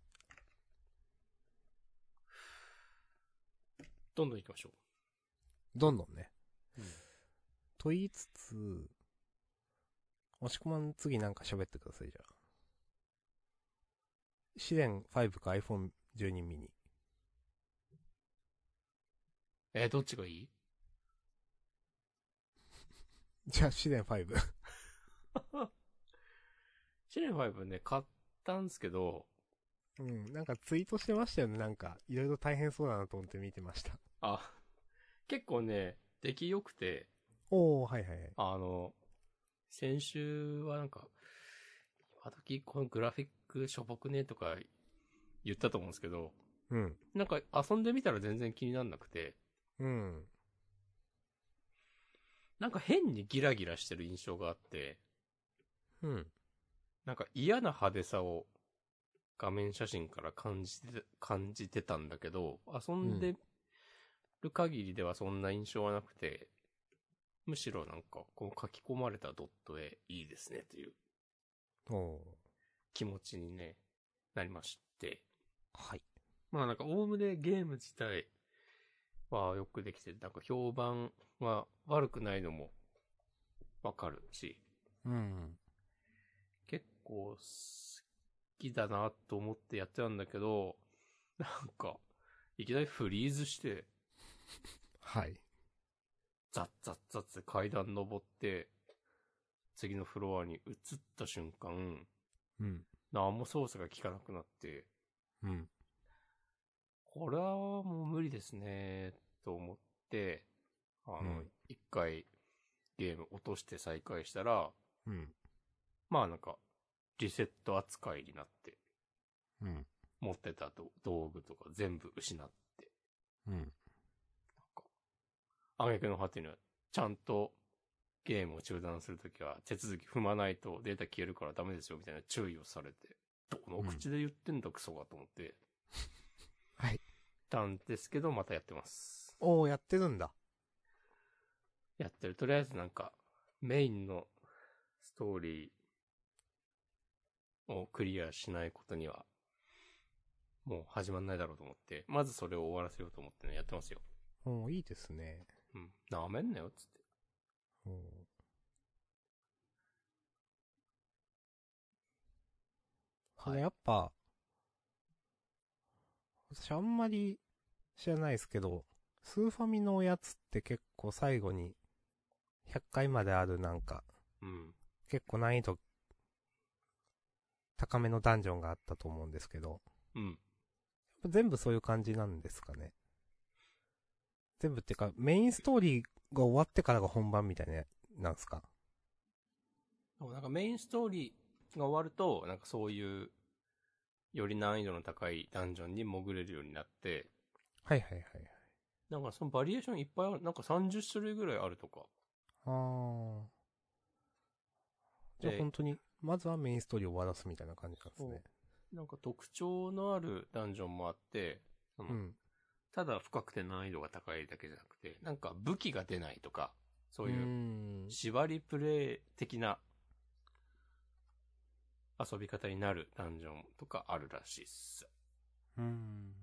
どんどん行きましょどんどんね。う。うん。と言いつつ、押し込まん次なんか喋ってください、じゃあ。試練5か iPhone12 mini。えーどっちがいい？じゃあ試練5。シレン5ね、買ったんすけど、うん、なんかツイートしてましたよね、なんか。いろいろ大変そうだなと思って見てました。あ、結構ね、出来良くて、おー、はいはいはい。あの、先週はなんか、今時このグラフィックしょぼくねとか言ったと思うんですけど、うん。なんか遊んでみたら全然気になんなくて、うん。なんか変にギラギラしてる印象があって、うん。なんか嫌な派手さを画面写真から感じて、感じてたんだけど、遊んでる限りではそんな印象はなくて、むしろなんか、この書き込まれたドット絵いいですねという気持ちにね、なりまして。はい。まあなんか、おおむねゲーム自体はよくできてて、なんか評判は悪くないのもわかるし、うん。結構好きだなと思ってやってたんだけど、なんか、いきなりフリーズして、はい。ザッザッザッって階段登って、次のフロアに移った瞬間、うん。何も操作が効かなくなって、うん。これはもう無理ですね、と思って、あのうん、一、回ゲーム落として再開したら、うん。まあなんか、リセット扱いになって、うん。持ってたと道具とか全部失って、うん。なんか、挙句の果てには、ちゃんとゲームを中断するときは手続き踏まないとデータ消えるからダメですよみたいな注意をされて、どの口で言ってんだクソがと思って、はい。たんですけど、またやってます。おー、やってるんだ。やってる。とりあえずなんか、メインのストーリーをクリアしないことには、もう始まんないだろうと思って、まずそれを終わらせようと思ってね、やってますよ。おー、いいですね。うん。なめんなよ、つって。おーそれやっぱ、私あんまり知らないですけど、スーファミのやつって結構最後に100回まであるなんか、うん。結構難易度高めのダンジョンがあったと思うんですけど、うん。全部そういう感じなんですかね。全部ってか、メインストーリーが終わってからが本番みたいな、なんすか？なんかメインストーリーが終わると、なんかそういう、より難易度の高いダンジョンに潜れるようになって、はいはいはいはい。なんかそのバリエーションいっぱいある、なんか30種類ぐらいあるとか。あー。じゃあで本当に、まずはメインストーリーを終わらすみたいな感じなんですね。なんか特徴のあるダンジョンもあって、うん。ただ深くて難易度が高いだけじゃなくて、なんか武器が出ないとか、そういう縛りプレイ的な遊び方になるダンジョンとかあるらしいっす。うーん。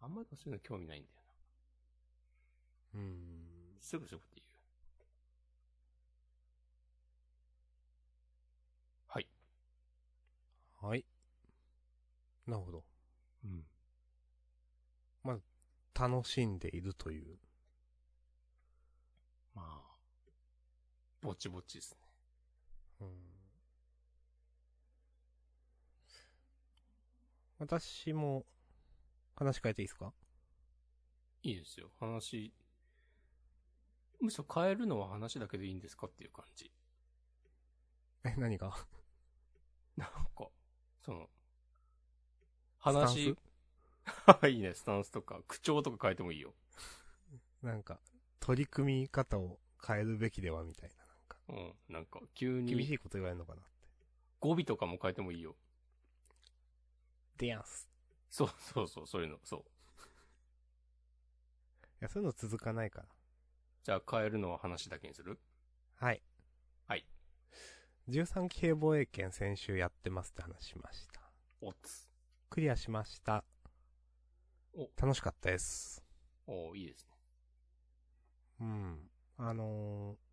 あんまりそういうの興味ないんだよな。うーん。すぐすぐって言う。はい。はい。なるほど。うん。楽しんでいるという。まあ、ぼちぼちですね。うん。私も、話変えていいですか？いいですよ。話、むしろ変えるのは話だけでいいんですかっていう感じ。え、何が？なんか、その、話、いいね、スタンスとか、口調とか変えてもいいよ。なんか、取り組み方を変えるべきではみたいな、なんか、うん。なんか、急に厳しいこと言われるのかなって。語尾とかも変えてもいいよ。でやんす。そうそうそう、そういうの、そう。いや、そういうの続かないから。じゃあ変えるのは話だけにする？はい。はい。13期兵防衛権先週やってますって話しました。おつ。クリアしました。お楽しかったです。おいいですね。うん。あのー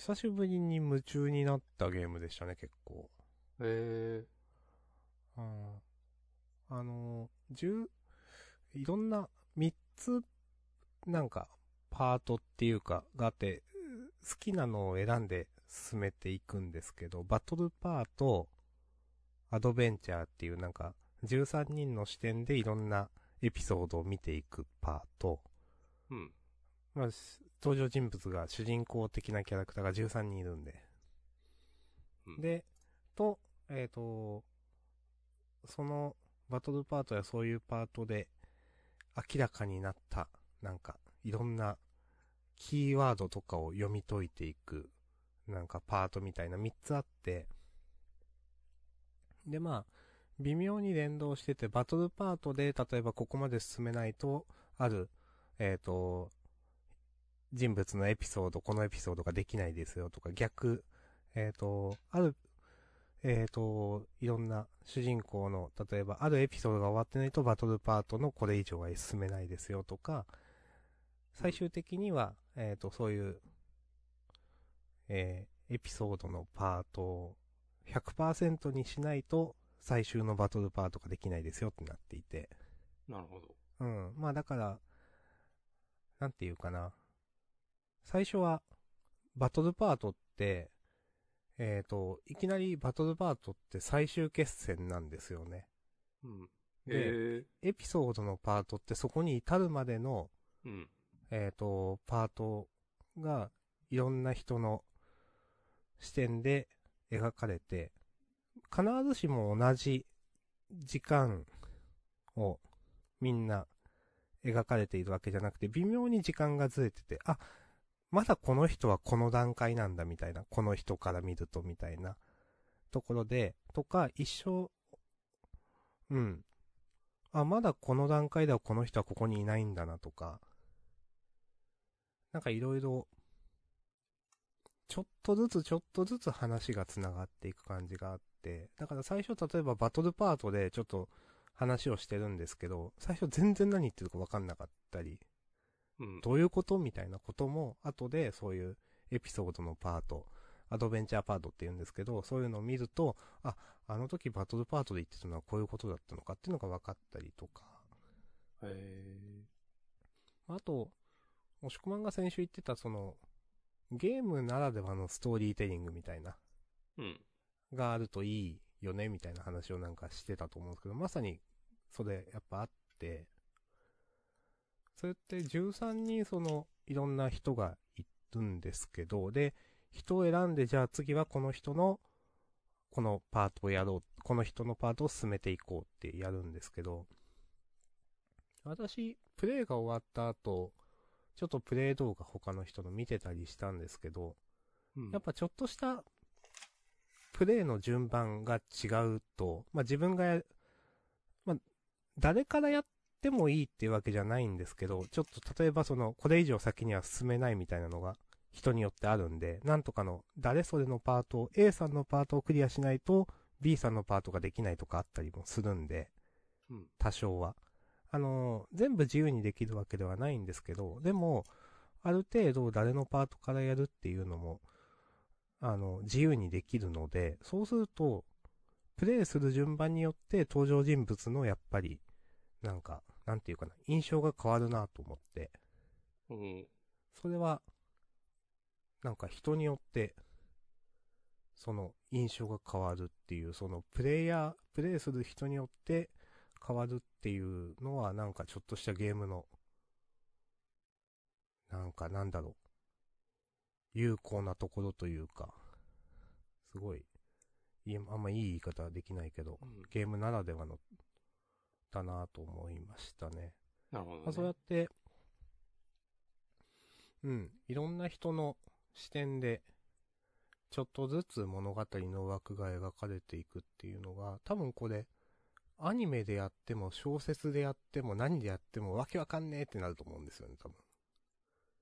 久しぶりに夢中になったゲームでしたね、結構。へえ。うん。あのー、十、いろんな、三つ、なんか、パートっていうか、があって、好きなのを選んで進めていくんですけど、バトルパート、アドベンチャーっていうなんか、13人の視点でいろんなエピソードを見ていくパート、うん。まあ、し登場人物が主人公的なキャラクターが13人いるんで。うんで、と、えっ、と、そのバトルパートやそういうパートで明らかになった、なんか、いろんなキーワードとかを読み解いていく、なんかパートみたいな3つあって、で、まあ、微妙に連動してて、バトルパートで、例えばここまで進めないと、ある、えっ、と、人物のエピソード、このエピソードができないですよとか、逆、えっ、と、ある、えっ、と、いろんな主人公の、例えば、あるエピソードが終わってないとバトルパートのこれ以上は進めないですよとか、最終的には、えっ、と、そういう、えーエピソードのパートを100%にしないと、最終のバトルパートができないですよってなっていて、なるほど。うん。まあだから、なんていうかな。最初は、バトルパートって、えっ、と、いきなりバトルパートって最終決戦なんですよね。うん。でえエピソードのパートってそこに至るまでの、ー、うん。えっ、と、パートが、いろんな人の視点で描かれて、必ずしも同じ時間をみんな描かれているわけじゃなくて、微妙に時間がずれてて、あ、まだこの人はこの段階なんだみたいな、この人から見るとみたいなところで、とか、一生、うん。あ、まだこの段階ではこの人はここにいないんだなとか、なんかいろいろ、ちょっとずつちょっとずつ話が繋がっていく感じがあって、だから最初例えばバトルパートでちょっと話をしてるんですけど、最初全然何言ってるか分かんなかったり、うん。どういうことみたいなことも、後でそういうエピソードのパート、アドベンチャーパートって言うんですけど、そういうのを見ると、あ、あの時バトルパートで言ってたのはこういうことだったのかっていうのが分かったりとか、えあと、押し込まんが先週言ってたその、ゲームならではのストーリーテリングみたいな、ー、うん。があるといいよね、みたいな話をなんかしてたと思うんですけど、まさに、それやっぱあって、それって13人その、いろんな人がいるんですけど、で、人を選んで、じゃあ次はこの人の、このパートをやろう、この人のパートを進めていこうってやるんですけど、私、プレイが終わった後、ちょっとプレイ動画他の人の見てたりしたんですけど、うんやっぱちょっとした、プレイの順番が違うと、まあ、自分がや、まあ、誰からやってもいいっていうわけじゃないんですけど、ちょっと例えばその、これ以上先には進めないみたいなのが、人によってあるんで、なんとかの、誰それのパートを、A さんのパートをクリアしないと、B さんのパートができないとかあったりもするんで、うん。多少は。あのー全部自由にできるわけではないんですけど、でも、ある程度誰のパートからやるっていうのも、あの、自由にできるので、そうすると、プレイする順番によって登場人物のやっぱり、なんか、なんていうかな、印象が変わるなと思って、うん。それは、なんか人によって、その印象が変わるっていう、そのプレイヤー、プレイする人によって変わるっていうのは、なんかちょっとしたゲームの、なんかなんだろう、有効なところというか、すごい、いいあんまいい言い方はできないけど、うんゲームならではの、だなと思いましたね。なるほど、ね。まあ、そうやって、うん、いろんな人の視点で、ちょっとずつ物語の枠が描かれていくっていうのが、多分これ、アニメでやっても、小説でやっても、何でやっても、わけわかんねえってなると思うんですよね、多分。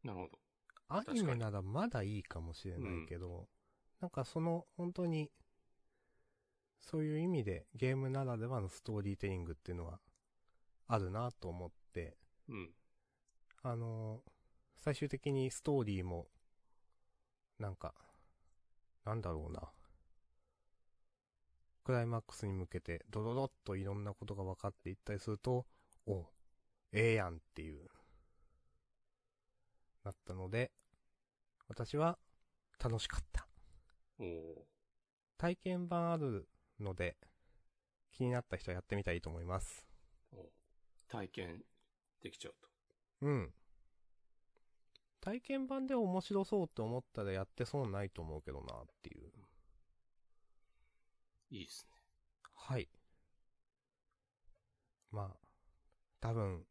なるほど。アニメならまだいいかもしれないけど、なんかその、本当に、そういう意味でゲームならではのストーリーテリングっていうのは、あるなと思って、うん。あのー最終的にストーリーも、なんか、なんだろうな。クライマックスに向けて、ドドドッといろんなことが分かっていったりすると、おええやんっていう、なったので、私は楽しかった。体験版あるので、気になった人はやってみたらいいと思います。体験できちゃうと。うん。体験版で面白そうって思ったらやってそうないと思うけどなっていう。いいですね。はい。まあ、多分、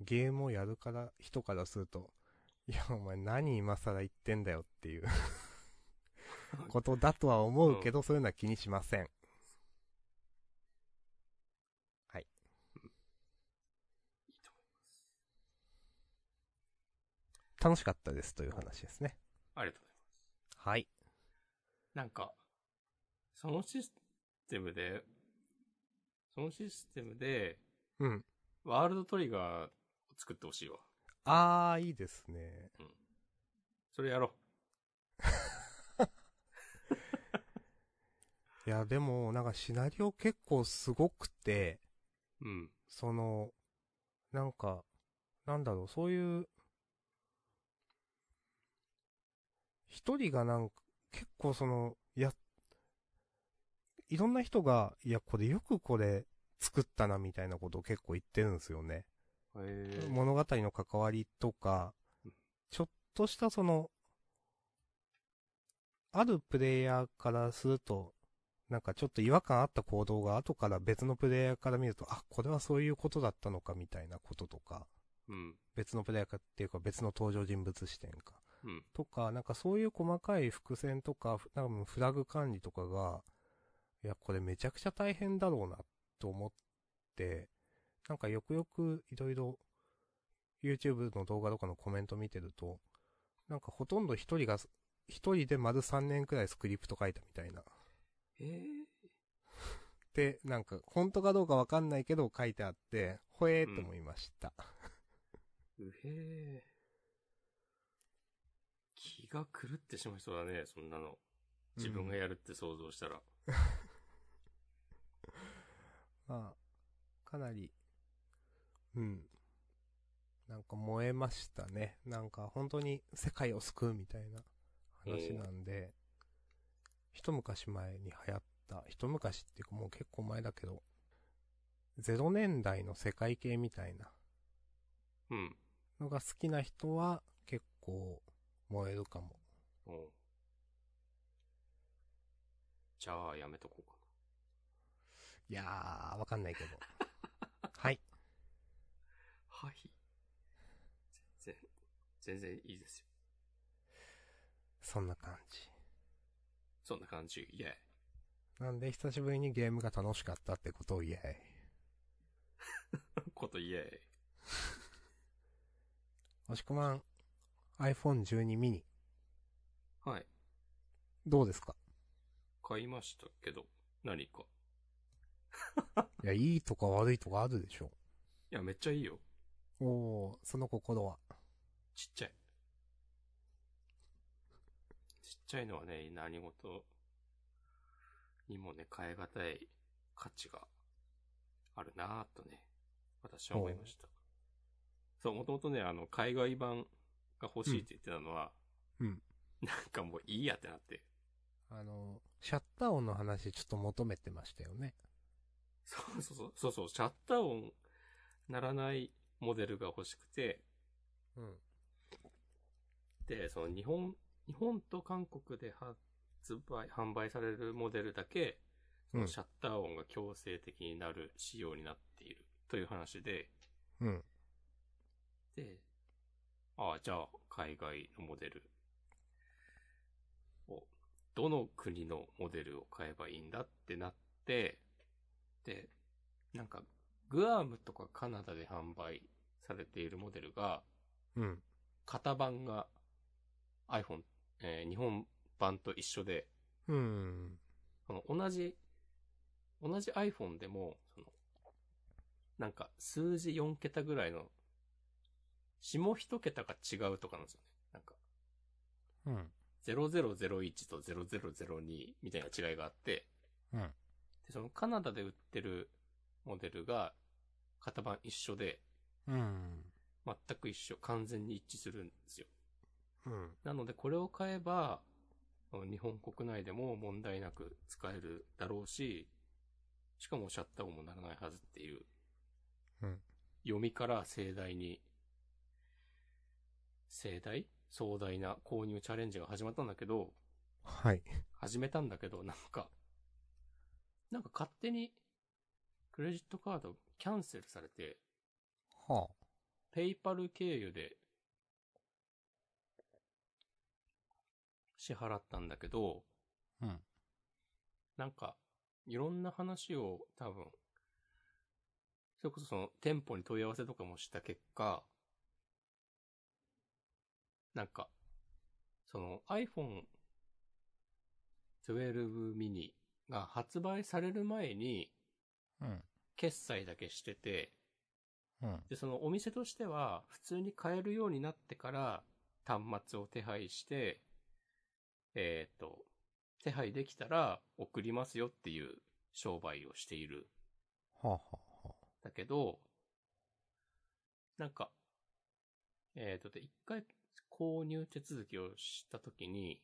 ゲームをやるから、人からすると、いや、お前何今更言ってんだよっていう ことだとは思うけど、そういうのは気にしません。はい。いいと思います。楽しかったですという話ですね。ありがとうございます。はい。なんか、そのシステムで、そのシステムで、うん。ワールドトリガーを作ってほしいわ。あー、いいですね。それやろ いや、でも、なんかシナリオ結構すごくて、う。うん。その、なんか、なんだろう、そういう、一人がなんか、結構その、や、いろんな人が、いや、これよくこれ作ったなみたいなことを結構言ってるんですよね。物語の関わりとかうん、ちょっとしたその、あるプレイヤーからすると、なんかちょっと違和感あった行動が後から別のプレイヤーから見ると、あ、これはそういうことだったのかみたいなこととか、うん。別のプレイヤーかっていうか別の登場人物視点か。うん。とか、なんかそういう細かい伏線とか、ふなんかフラグ管理とかが、いや、これめちゃくちゃ大変だろうな、と思って、なんかよくよくいろいろ YouTube の動画とかのコメント見てると、なんかほとんど一人が、一人で丸3年くらいスクリプト書いたみたいな。へえ。で、なんか本当かどうかわかんないけど書いてあって、ほえーって思いました。うへえ。気が狂ってしまいそうだね、そんなの。自分がやるって想像したら。まあ、かなり、うん。なんか燃えましたね。なんか本当に世界を救うみたいな話なんで、一昔前に流行った、一昔っていうかもう結構前だけど、0年代の世界系みたいなうん。のが好きな人は結構燃えるかも。おうじゃあ、やめとこうかいやー、わかんないけど。はい。な。はい。全然、全然いいですよ。そんな感じ。そんな感じ。イェイ。なんで久しぶりにゲームが楽しかったってことを言え。ことイェイ。押し込まん iPhone12 mini はい。どうですか？買いましたけど、何か。いや、いいとか悪いとかあるでしょ。いや、めっちゃいいよ。おー、その心は。ちっちゃい。ちっちゃいのはね、何事にもね、変え難い価値があるなぁとね、私は思いました。そう、もともとね、あの、海外版が欲しいって言ってたのは、うん。なんかもういいやってなって。あの、シャッター音の話ちょっと求めてましたよね。そうそうそう、そうそう、シャッター音ならないモデルが欲しくて、うん。で、その日本、日本と韓国で発売、販売されるモデルだけ、そのシャッター音が強制的になる仕様になっている。という話で、うん。で、ああ、じゃあ、海外のモデル。を、どの国のモデルを買えばいいんだってなって、で、なんか、グアムとかカナダで販売されているモデルが、うん。型番が iPhone、えー日本版と一緒で、うん。その同じ、同じ iPhone でも、その、なんか数字4桁ぐらいの、下一桁が違うとかなんですよね。なんか、うん。0001と0002みたいな違いがあって、うん。で、そのカナダで売ってるモデルが型番一緒で、うん。全く一緒、完全に一致するんですよ。うん。なのでこれを買えば、日本国内でも問題なく使えるだろうし、しかもシャッター音もならないはずっていう、うん読みから盛大に、盛大？壮大な購入チャレンジが始まったんだけど、はい。始めたんだけど、なんか、なんか勝手にクレジットカードキャンセルされて、はペイパル経由で支払ったんだけど、あ。うん。なんか、いろんな話を多分、それこそその店舗に問い合わせとかもした結果、なんか、その iPhone 12 mini が発売される前にうん。決済だけしてて、うん。で、そのお店としては普通に買えるようになってから端末を手配して、えっ、と、手配できたら送りますよっていう商売をしている。はあ、はあ、はだけど、なんか、えっ、と、で、一回購入手続きをしたときに、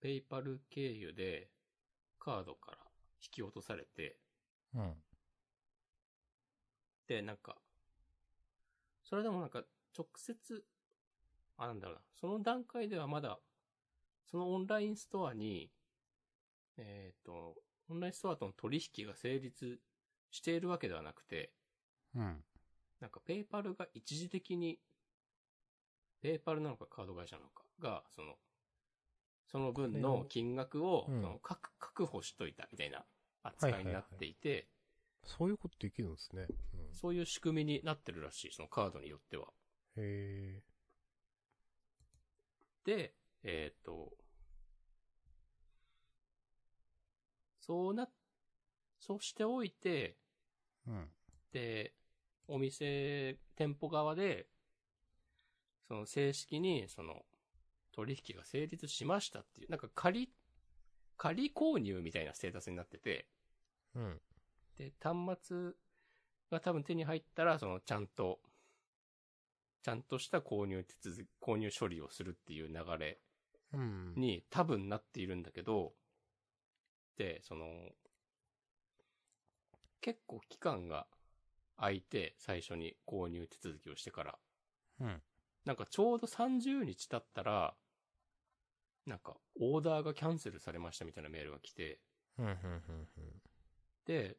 ペイパル経由でカードから引き落とされて、あ。うん。で、なんか、それでもなんか、直接、あ、なんだろうな、その段階ではまだ、そのオンラインストアに、えっ、と、オンラインストアとの取引が成立しているわけではなくて、うん。なんかペイパルが一時的に、ペイパルなのかカード会社なのかが、その、その分の金額を、うんその確確保しといたみたいな扱いになっていて、そういうことできるんですね。うん。そういう仕組みになってるらしい、そのカードによっては。へで、えっ、と、そうな、そうしておいて、え。うん。で、お店、店舗側で、その正式に、その、取引が成立しましたっていう、なんか仮、仮購入みたいなステータスになってて、うん。で、端末が多分手に入ったら、その、ちゃんと、ちゃんとした購入手続き、購入処理をするっていう流れうん。に多分なっているんだけど、で、その、結構期間が空いて、最初に購入手続きをしてから。うん。なんかちょうど30日経ったら、なんかオーダーがキャンセルされましたみたいなメールが来て。で、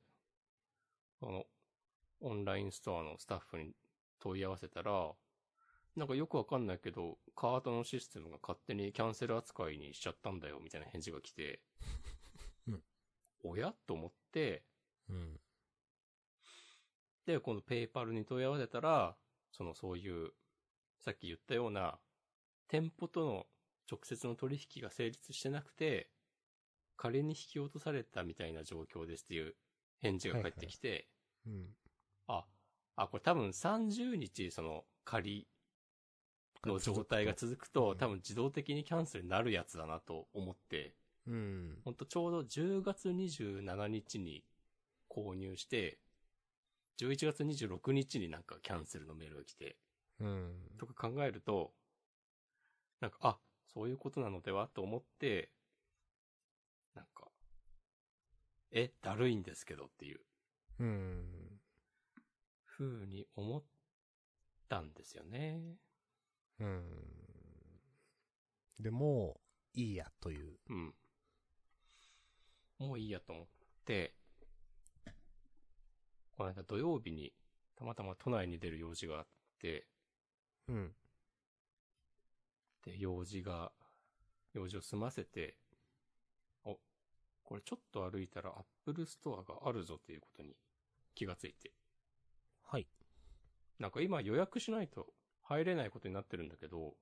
この、オンラインストアのスタッフに問い合わせたら、なんかよくわかんないけど、カートのシステムが勝手にキャンセル扱いにしちゃったんだよ、みたいな返事が来て、うん。おや？と思って、うん。で、今度ペイパルに問い合わせたら、そのそういう、さっき言ったような、店舗との直接の取引が成立してなくて、仮に引き落とされたみたいな状況ですっていう返事が返ってきて、うん。あ、あ、これ多分30日その仮の状態が続くと、うん多分自動的にキャンセルになるやつだなと思って、うん。ほんとちょうど10月27日に購入して、11月26日になんかキャンセルのメールが来て、うん。とか考えると、なんか、あ、そういうことなのではと思って、なんか、え、だるいんですけどっていううん。風に思ったんですよね。うん。でも、いいやという。うん。もういいやと思って、この間土曜日にたまたま都内に出る用事があって、うん。で、用事が、用事を済ませて、お、これちょっと歩いたらアップルストアがあるぞということに気がついて。はい。なんか今予約しないと入れないことになってるんだけど、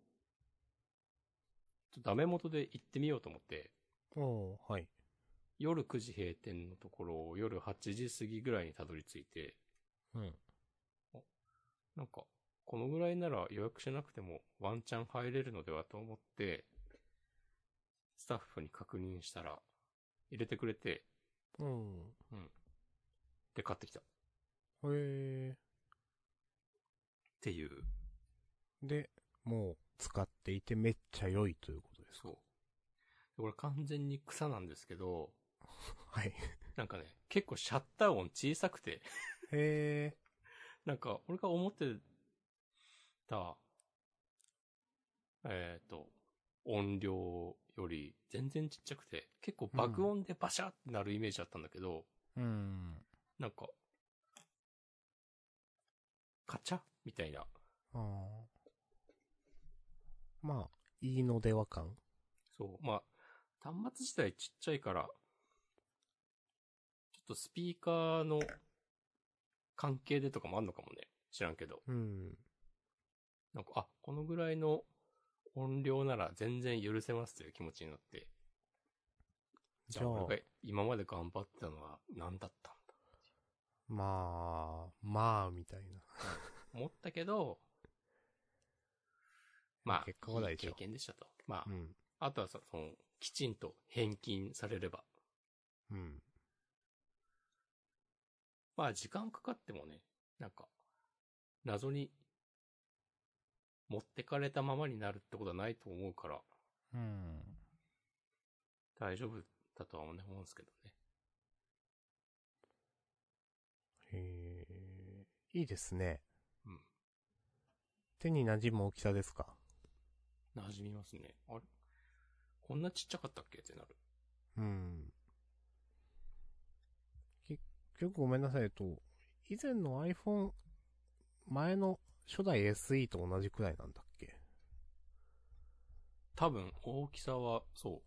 ちょっとダメ元で行ってみようと思って、おーはい。夜9時閉店のところを夜8時過ぎぐらいにたどり着いて、うん。なんか、このぐらいなら予約しなくてもワンチャン入れるのではと思って、スタッフに確認したら、入れてくれて、うん。で、買ってきた。っへえ。ていう。で、もう、使っていてめっちゃ良いということですか？そう。これ完全に草なんですけど、はい。なんかね、結構シャッター音小さくて、へえ。なんか、俺が思ってた、えっ、と、音量より全然ちっちゃくて、結構爆音でバシャってなるイメージだったんだけど、うん。なんか、カチャ？みたいな。ああ。まあ、いいのでは感。そう。まあ、端末自体ちっちゃいから、ちょっとスピーカーの関係でとかもあんのかもね。知らんけど。うん。なんか、あ、このぐらいの音量なら全然許せますという気持ちになって。じゃあ、俺が今まで頑張ってたのは何だったんだ？まあ、まあ、みたいな。思ったけど、まあ、結果は大いい経。験でしたと。まあ、うん。あとはそその、きちんと返金されれば。うん。まあ、時間かかってもね、なんか、謎に、持ってかれたままになるってことはないと思うから、うん。大丈夫だとは思うんですけどね。へえ、いいですね。うん。手に馴染む大きさですか？馴染みますね。あれ？こんなちっちゃかったっけってなる。うん。結局ごめんなさいえっと、以前の iPhone、前の初代 SE と同じくらいなんだっけ？多分、大きさは、そ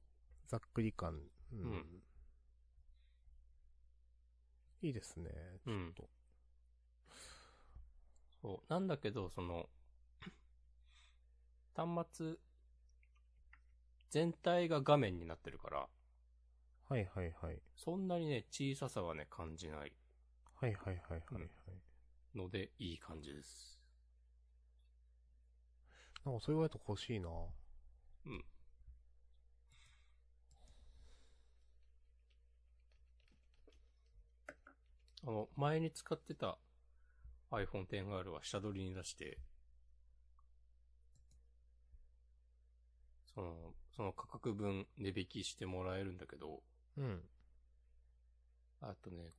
ざっくり感。うん。うんいいですね。ちょっと。う。そう。なんだけど、その、端末、全体が画面になってるから、はいはいはい。そんなにね、小ささはね、感じないはいはいはいはいはい。ので、いい感じです。なんかそう言われると欲しいなうん。あの、前に使ってた iPhone XR は下取りに出して、その、その価格分値引きしてもらえるんだけど、うん。あとね、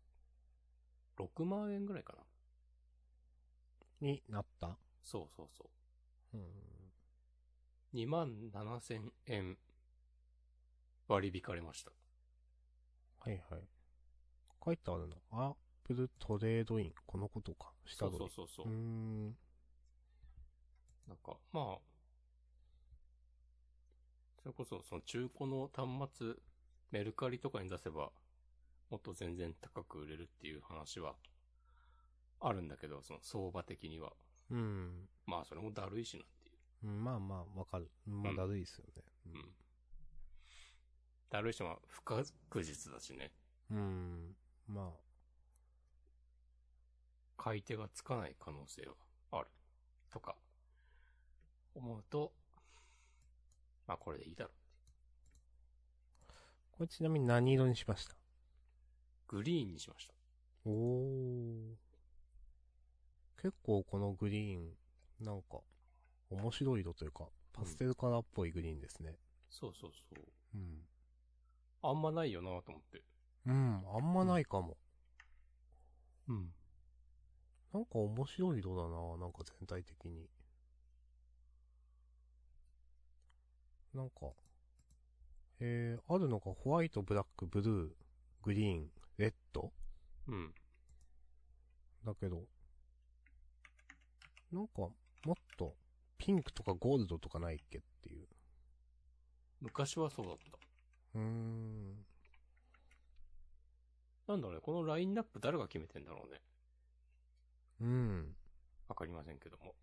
6万円ぐらいかな。になった？そうそうそうん。う。2万7千円割り引かれました。はいはい。書いてあるな。アップルトレードイン。このことか。下そう取り。そうそうそううー。ん。なんか、まあ、それこそ、その中古の端末、メルカリとかに出せば、もっと全然高く売れるっていう話は、あるんだけど、その相場的には。うん。まあ、それもだるいしなまあまあ、わかる。まあ、うんだるいですよね。う。うん。だるいし、まあ、不確実だしね。うん。ま買い手がつかない可能性はある。とか、思うと、まあ、これでいいだろう。あ、これちなみに何色にしました？グリーンにしました。おー。結構このグリーン、なんか、面白い色というか、パステルカラーっぽいグリーンですね。そうそうそう。うん。あんまないよなと思って。うん、あんまないかも。うん。なんか面白い色だななんか全体的に。なんか、えー、あるのがホワイト、ブラック、ブルー、グリーン、レッド？うん。だけど、なんか、もっと、ピンクとかゴールドとかないっけっていう。昔はそうだった。うーん。なんだろうね、このラインナップ誰が決めてんだろうね。うん。わかりませんけども。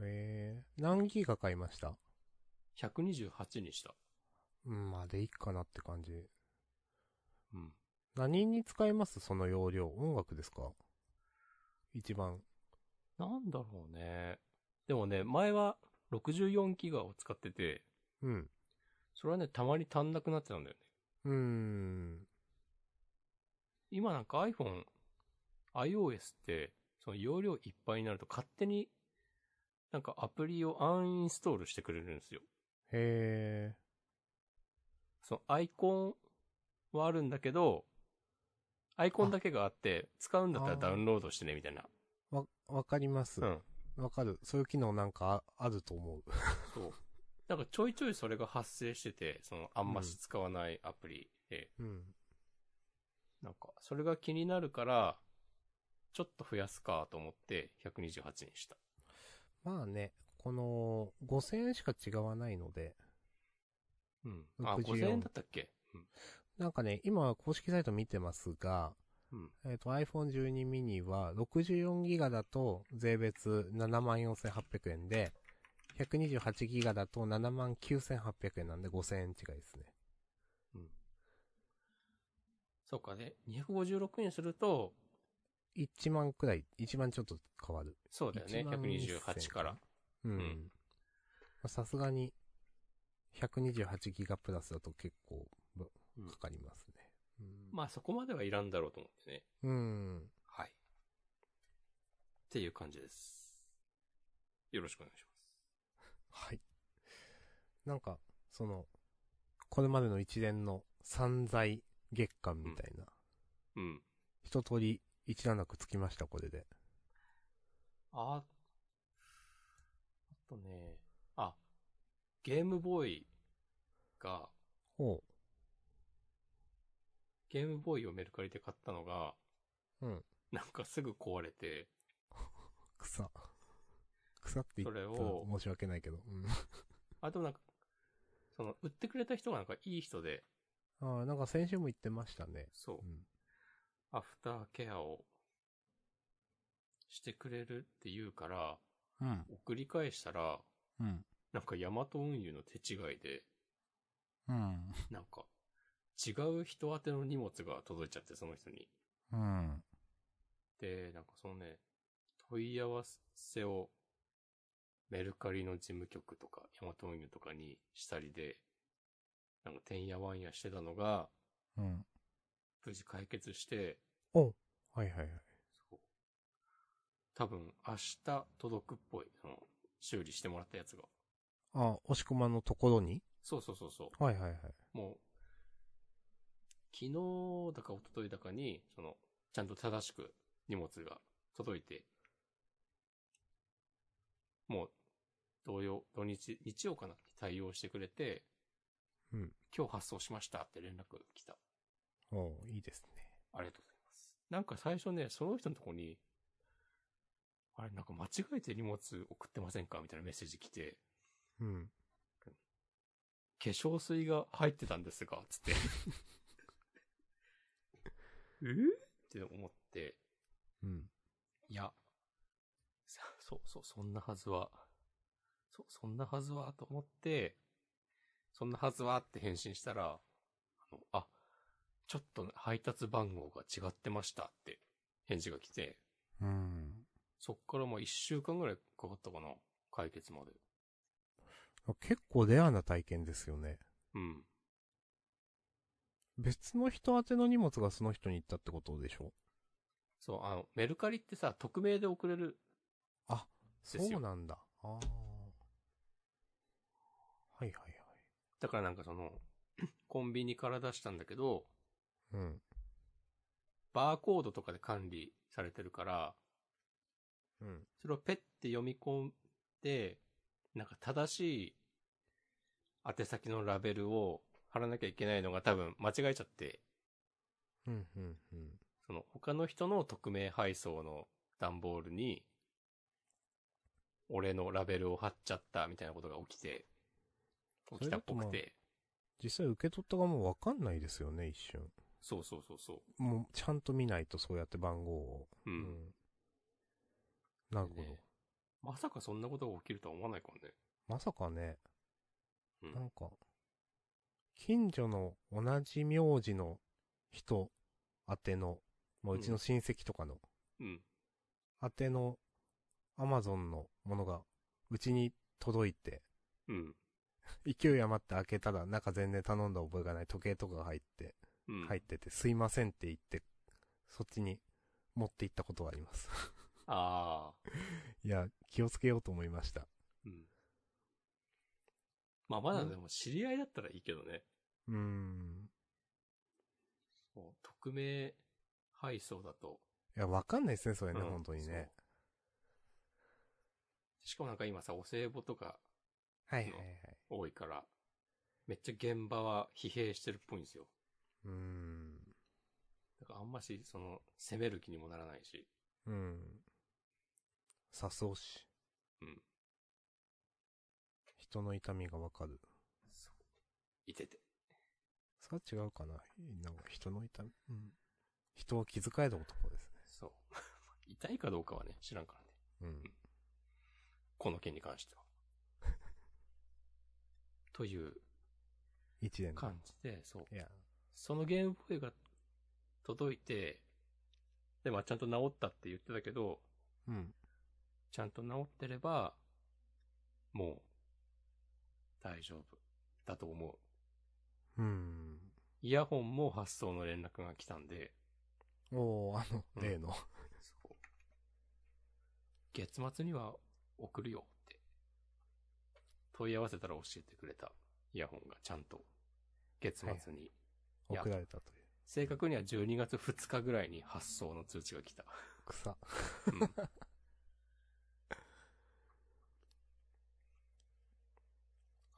えー、何ギガ買いました？128にした。うん、まあでいいかなって感じ。うん。何に使います？その容量。音楽ですか？一番。なんだろうね。でもね、前は64ギガを使ってて、うん。それはね、たまに足んなくなってたんだよね。うーん。今なんか iPhone、iOS って、その容量いっぱいになると勝手に、なんかアプリをアンインストールしてくれるんですよ。へそのアイコンはあるんだけど、アイコンだけがあって、使うんだったらダウンロードしてね、みたいな。ー。わ、わかります。うん。わかる。そういう機能なんかああると思う。そう。なんかちょいちょいそれが発生してて、そのあんまし使わないアプリで、うん。なんかそれが気になるから、ちょっと増やすかと思って128にした。まあね、この5000円しか違わないので、うん。あ、64 5000円だったっけ？うん。なんかね、今公式サイト見てますが、うん。えっ、と iPhone 12 mini は64ギガだと税別74,800円で、128ギガだと79,800円なんで5000円違いですね。そうかね。256にすると、1万くらい、1万ちょっと変わる。そうだよね。1万128から。うん。さすがに、128ギガプラスだと結構かかりますね。うんまあそこまではいらんだろうと思ってね。うん。はい。っていう感じです。よろしくお願いします。はい。なんか、その、これまでの一連の散財月間みたいな、うん。一通り一段落つきました、これで。あ、あとね、あ、ゲームボーイが、ほゲームボーイをメルカリで買ったのが、う。うん。なんかすぐ壊れて、草。草って言ったらそれを申し訳ないけど。うん。あとなんか、その、売ってくれた人がなんかいい人で、ああ、なんか先週も言ってましたね。そうう、ん。アフターケアをしてくれるって言うから、うん。送り返したら、うん。なんかヤマト運輸の手違いで、うん。なんか、違う人宛ての荷物が届いちゃって、その人に。うん。で、なんかそのね、問い合わせを、メルカリの事務局とか、ヤマト運輸とかにしたりで、なんかてんやわんやしてたのが、うん。無事解決して、おはいはいはい。そう。多分、明日届くっぽい。その、修理してもらったやつが。あ、押し込まのところに？そうそうそうそう。はいはいはい。もう、昨日だか一昨日だかに、その、ちゃんと正しく荷物が届いて、もう、同様、土日、日曜かなに対応してくれて、うん。今日発送しましたって連絡来た。おいいですね。ありがとうございます。なんか最初ね、その人のとこに、あれ、なんか間違えて荷物送ってませんか？みたいなメッセージ来て、うん。化粧水が入ってたんですが、つって。えって思って、うん。いや、さそうそう、そんなはずは、そ、そんなはずは、と思って、そんなはずはって返信したら、あの、あ、ちょっと配達番号が違ってましたって返事が来て、うん。そっからもう一週間ぐらいかかったかな解決まで。結構レアな体験ですよね。うん。別の人宛ての荷物がその人に行ったってことでしょ？そう、あの、メルカリってさ、匿名で送れる。あ、そうなんだ。ああ。はいはいはい。だからなんかその、コンビニから出したんだけど、うん。バーコードとかで管理されてるから、うん。それをペッて読み込んで、なんか正しい宛先のラベルを貼らなきゃいけないのが多分間違えちゃって、うん、うん、うん。その他の人の匿名配送の段ボールに、俺のラベルを貼っちゃったみたいなことが起きて、起きたっぽくて、実際受け取った側もわかんないですよね、一瞬。そうそうそうそう。もう、ちゃんと見ないとそうやって番号を。うん。なるほど。ねまさかそんなことが起きるとは思わないからね。まさかね、うんなんか、近所の同じ名字の人宛ての、まあ、うちの親戚とかの、うん。宛てのアマゾンのものが、うちに届いて、うん。勢い余って開けたら、中全然頼んだ覚えがない時計とかが入って、うん。入ってて、すいませんって言って、そっちに持って行ったことがあります。ああ。いや、気をつけようと思いました。うん。まあまだでも知り合いだったらいいけどね。うーん。もう匿名配送だと。いや、わかんないですね、それね、うん本当にね。しかもなんか今さ、お歳暮とかはいはいはい。多いから、めっちゃ現場は疲弊してるっぽいんですよ。うーん。だからあんまし、その、攻める気にもならないし。うん。さそうし。うん。人の痛みがわかる。そう。いてて。それは違うかな。なんか人の痛み？うん。人を気遣える男ですね。そう。痛いかどうかはね、知らんからね。うん。この件に関しては。という一年だ。感じで、そう。いや、そのゲームボーイが届いて、で、まあちゃんと治ったって言ってたけど、うん。ちゃんと治ってれば、もう、大丈夫。だと思う。うん。イヤホンも発送の連絡が来たんで、おー、あの、うん例の。そう。月末には送るよって、問い合わせたら教えてくれたイヤホンがちゃんと月末に、いや送られたという。正確には12月2日ぐらいに発送の通知が来た。草。うん、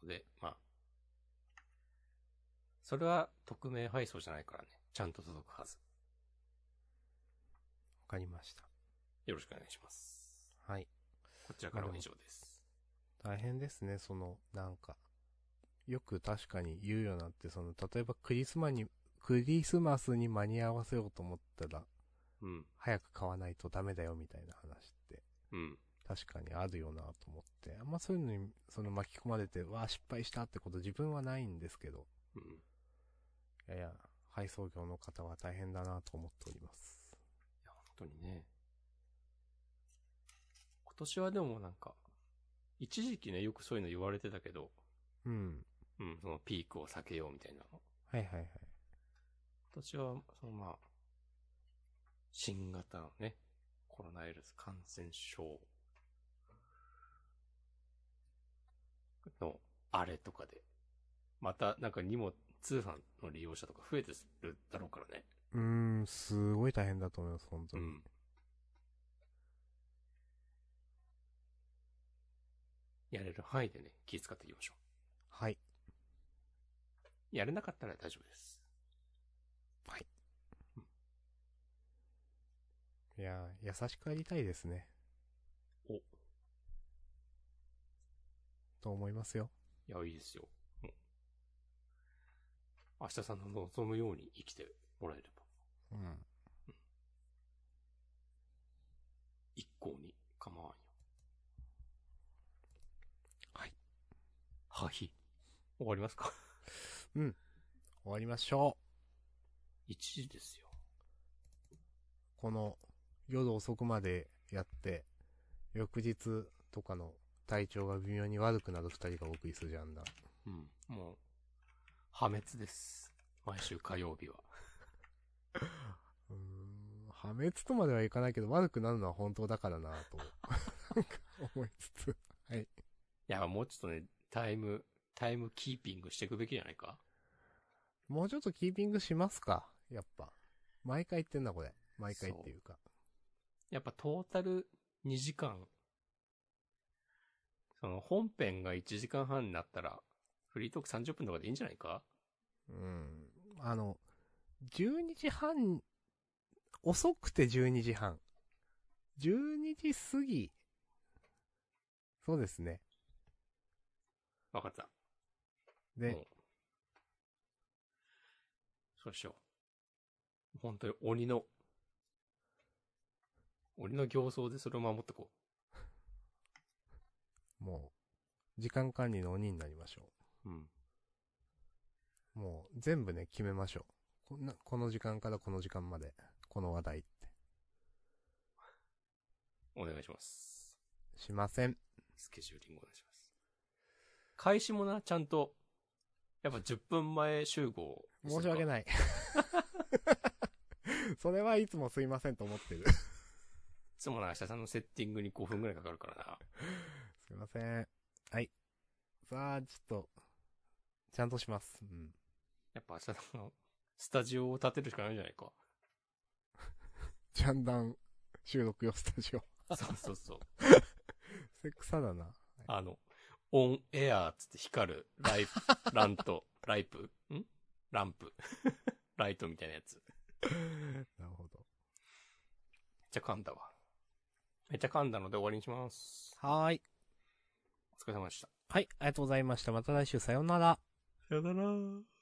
で、まあ、それは匿名配送じゃないからね、ちゃんと届くはず。わかりました。よろしくお願いします。はい。こちらからは以上です。大変ですね、その、なんか。よく確かに言うようになって、その、例えばクリスマに、クリスマスに間に合わせようと思ったら、うん。早く買わないとダメだよみたいな話って、うん。確かにあるよなと思って、あんまそういうのに、その巻き込まれて、わあ、失敗したってこと自分はないんですけど、うん。いやいや、配送業の方は大変だなと思っております。いや、本当にね。今年はでもなんか、一時期ね、よくそういうの言われてたけど、うん。うん、そのピークを避けようみたいなの。はいはいはい。今年は、そのまあ、新型のね、コロナウイルス感染症のあれとかで、またなんかにも通販の利用者とか増えてるだろうからね。うーん、すごい大変だと思います、本当に。うん。やれる範囲でね、気遣っていきましょはい。う。やれなかったら大丈夫です。いやー、優しくありたいですね。お。と思いますよ。いや、いいですよ。もう明日さんの望むように生きてもらえれば、うん。一向に構わんよ。はい。はい。終わりますか？終わりましょ ?1 時ですよ。う。この、夜遅くまでやって、翌日とかの体調が微妙に悪くなる二人がお送りするじゃんだ。うん。もう、破滅です。毎週火曜日は。うーん、破滅とまではいかないけど、悪くなるのは本当だからなと、なんか思いつつ。はい。いや、もうちょっとね、タイム、タイムキーピングしていくべきじゃないか？もうちょっとキーピングしますかやっぱ。毎回言ってんだ、これ。毎回っていうか。やっぱトータル2時間。その本編が1時間半になったら、フリートーク30分とかでいいんじゃないか？うん。あの、12時半、遅くて12時半。12時過ぎ。そうですね。わかった。で、もうそうしよう。本当に鬼の、鬼の形相でそれを守ってこもう、時間管理の鬼になりましょう。うん。う。もう、全部ね、決めましょう。こんな、この時間からこの時間まで、この話題って。お願いします。しません。スケジューリングお願いします。開始もな、ちゃんと、やっぱ10分前集合。い。申し訳ない。それはいつもすいませんと思ってる。いつもな、明日さんのセッティングに5分くらいかかるからな。すいません。はい。さあ、ちょっと、ちゃんとします。うん。やっぱ明日のスタジオを建てるしかないんじゃないか。ジャンダン収録用スタジオ。そうそうそう。セクサだな。あの、オンエアーつって光る、ライプ、ラント、ライプ？ん？ランプ。ライトみたいなやつ。めっなるほど。ちゃ噛んだわ。めっちゃ噛んだので終わりにします。はーい。お疲れ様でした。はい、ありがとうございました。また来週さようなら。さよなら。